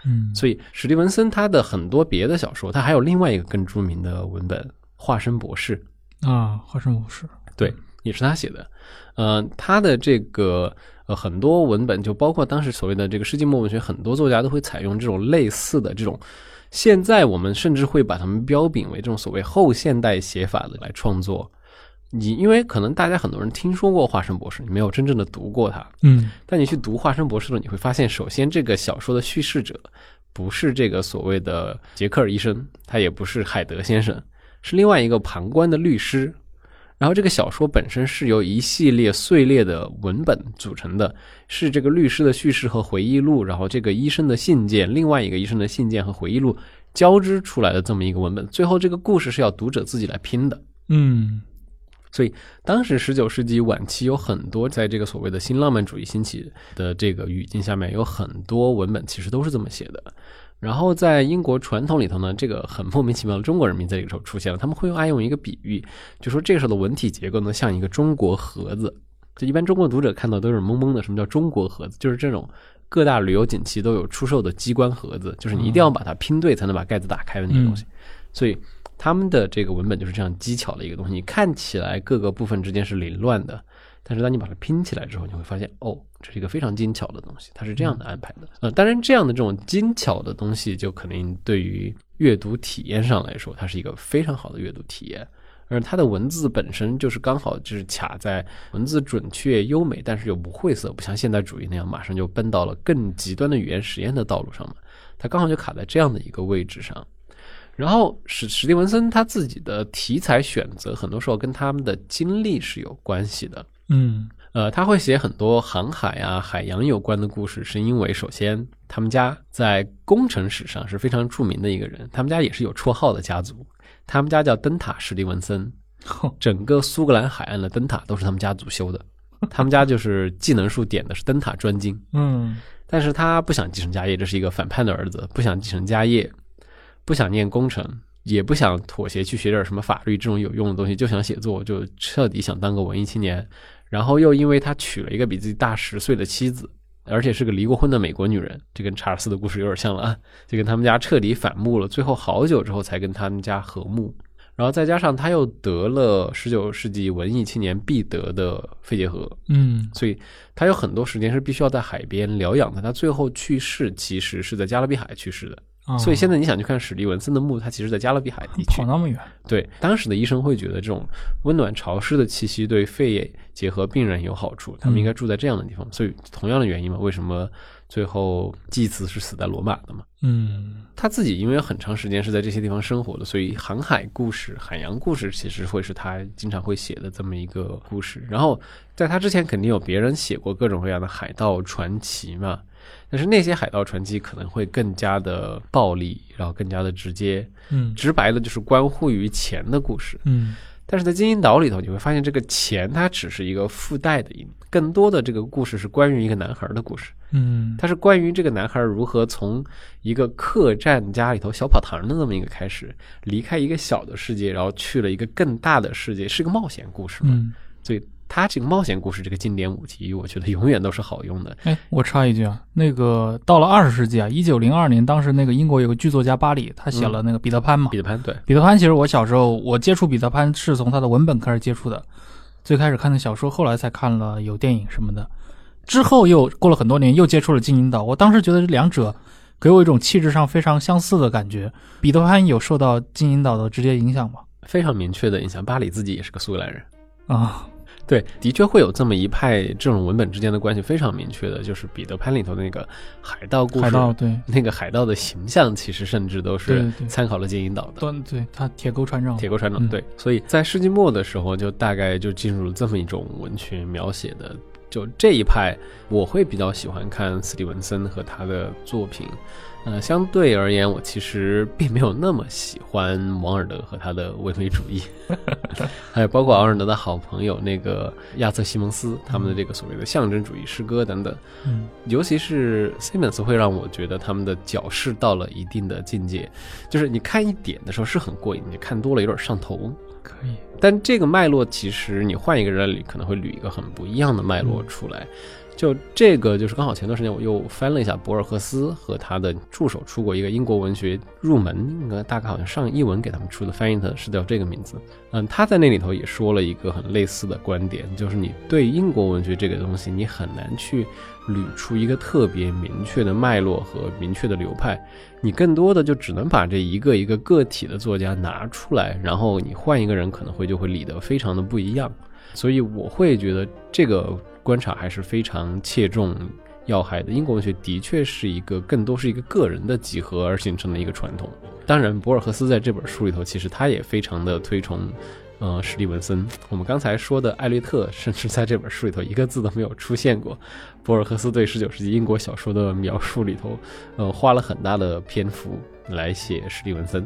嗯，所以史蒂文森他的很多别的小说，他还有另外一个更著名的文本《化身博士》，啊，化身博士，对，也是他写的。呃，他的这个呃很多文本，就包括当时所谓的这个世纪末文学，很多作家都会采用这种类似的这种，现在我们甚至会把他们标炳为这种所谓后现代写法的来创作。你因为可能大家很多人听说过《华生博士》，你没有真正的读过他，嗯但你去读《华生博士》的你会发现，首先这个小说的叙事者不是这个所谓的杰克尔医生，他也不是海德先生，是另外一个旁观的律师。然后这个小说本身是由一系列碎裂的文本组成的，是这个律师的叙事和回忆录，然后这个医生的信件，另外一个医生的信件和回忆录交织出来的这么一个文本。最后这个故事是要读者自己来拼的。嗯所以当时十九世纪晚期有很多在这个所谓的新浪漫主义兴起的这个语境下面，有很多文本其实都是这么写的。然后在英国传统里头呢，这个很莫名其妙的中国人民在这个时候出现了，他们会用爱用一个比喻，就说这个时候的文体结构呢像一个中国盒子。就一般中国读者看到都是懵懵的，什么叫中国盒子？就是这种各大旅游景区都有出售的机关盒子，就是你一定要把它拼对才能把盖子打开的那个东西。所以他们的这个文本就是这样技巧的一个东西，你看起来各个部分之间是凌乱的，但是当你把它拼起来之后，你会发现，哦，这是一个非常精巧的东西，它是这样的安排的。呃，当然，这样的这种精巧的东西，就肯定对于阅读体验上来说，它是一个非常好的阅读体验。而它的文字本身就是刚好就是卡在文字准确优美，但是又不晦涩，不像现代主义那样马上就奔到了更极端的语言实验的道路上嘛。它刚好就卡在这样的一个位置上。然后史史蒂文森他自己的题材选择，很多时候跟他们的经历是有关系的。嗯呃，他会写很多航海啊、海洋有关的故事，是因为首先他们家在工程史上是非常著名的一个人，他们家也是有绰号的家族，他们家叫灯塔史蒂文森，整个苏格兰海岸的灯塔都是他们家族修的，他们家就是技能树点的是灯塔专精，嗯但是他不想继承家业，这是一个反叛的儿子，不想继承家业，不想念工程，也不想妥协去学点什么法律这种有用的东西，就想写作，就彻底想当个文艺青年。然后又因为他娶了一个比自己大十岁的妻子，而且是个离过婚的美国女人，这跟查尔斯的故事有点像了啊，就跟他们家彻底反目了。最后好久之后才跟他们家和睦。然后再加上他又得了十九世纪文艺青年必得的肺结核，嗯所以他有很多时间是必须要在海边疗养的。他最后去世其实是在加勒比海去世的，啊所以现在你想去看史蒂文森的墓，他其实在加勒比海地区跑。那么远，对，当时的医生会觉得这种温暖潮湿的气息对肺炎结核病人有好处，他们应该住在这样的地方。所以同样的原因嘛，为什么最后祭司是死在罗马的嘛？嗯他自己因为很长时间是在这些地方生活的，所以航海故事、海洋故事其实会是他经常会写的这么一个故事。然后在他之前，肯定有别人写过各种各样的海盗传奇嘛。但是那些海盗传奇可能会更加的暴力，然后更加的直接，嗯直白的就是关乎于钱的故事。嗯但是在金银岛里头，你会发现这个钱它只是一个附带的因，更多的这个故事是关于一个男孩的故事，嗯它是关于这个男孩如何从一个客栈家里头小跑堂的那么一个开始，离开一个小的世界，然后去了一个更大的世界，是个冒险故事嘛。嗯。所以它这个冒险故事这个经典武题，我觉得永远都是好用的。哎，我插一句啊，那个到了二十世纪啊，一九零二年，当时那个英国有个剧作家巴里，他写了那个彼得潘嘛。彼得潘对，彼得潘其实我小时候我接触彼得潘是从他的文本开始接触的，最开始看的小说，后来才看了有电影什么的，之后又过了很多年又接触了金银岛。我当时觉得这两者给我一种气质上非常相似的感觉。彼得潘有受到金银岛的直接影响吗？非常明确的影响。巴里自己也是个苏格兰人。啊，对，的确会有这么一派，这种文本之间的关系非常明确的，就是彼得潘里头的那个海盗故事，海盗对那个海盗的形象，其实甚至都是对对参考了金银岛的。端对他铁钩船长，铁钩船长嗯对，所以在世纪末的时候，就大概就进入了这么一种文学描写的，就这一派，我会比较喜欢看斯蒂文森和他的作品。呃，相对而言，我其实并没有那么喜欢王尔德和他的唯美主义，还有包括王尔德的好朋友那个亚瑟·西蒙斯他们的这个所谓的象征主义诗歌等等。嗯尤其是 Simmons 会让我觉得他们的矫饰到了一定的境界，就是你看一点的时候是很过瘾，你看多了有点上头。可以，但这个脉络其实你换一个人捋，可能会捋一个很不一样的脉络出来。就这个，就是刚好前段时间我又翻了一下博尔赫斯和他的助手出过一个英国文学入门，应该大概好像上译文给他们出的，翻译的是叫这个名字。嗯，他在那里头也说了一个很类似的观点，就是你对英国文学这个东西，你很难去捋出一个特别明确的脉络和明确的流派，你更多的就只能把这一个一个个体的作家拿出来，然后你换一个人可能会就会理得非常的不一样。所以我会觉得这个观察还是非常切中要害的。英国文学的确是一个更多是一个个人的集合而形成的一个传统。当然，博尔赫斯在这本书里头，其实他也非常的推崇。呃，史蒂文森，我们刚才说的艾略特，甚至在这本书里头一个字都没有出现过。博尔赫斯对十九世纪英国小说的描述里头，呃，花了很大的篇幅来写史蒂文森。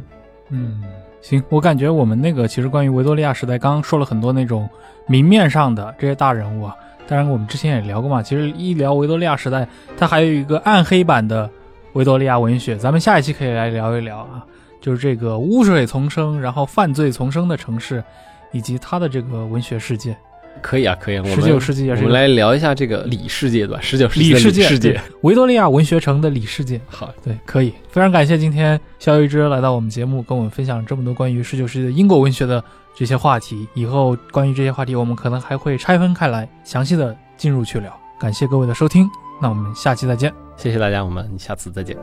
嗯，行，我感觉我们那个其实关于维多利亚时代，刚刚说了很多那种明面上的这些大人物啊。当然，我们之前也聊过嘛，其实一聊维多利亚时代，它还有一个暗黑版的维多利亚文学，咱们下一期可以来聊一聊啊，就是这个污水丛生，然后犯罪丛生的城市，以及它的这个文学世界。可以啊，可以啊，我们十九世纪也是我们来聊一下这个里世界吧，十九世纪的里世界，世界。维多利亚文学城的里世界。好，对，可以。非常感谢今天肖一之来到我们节目，跟我们分享这么多关于十九世纪的英国文学的这些话题以后关于这些话题我们可能还会拆分开来详细的进入去聊。感谢各位的收听那我们下期再见。谢谢大家我们下次再见。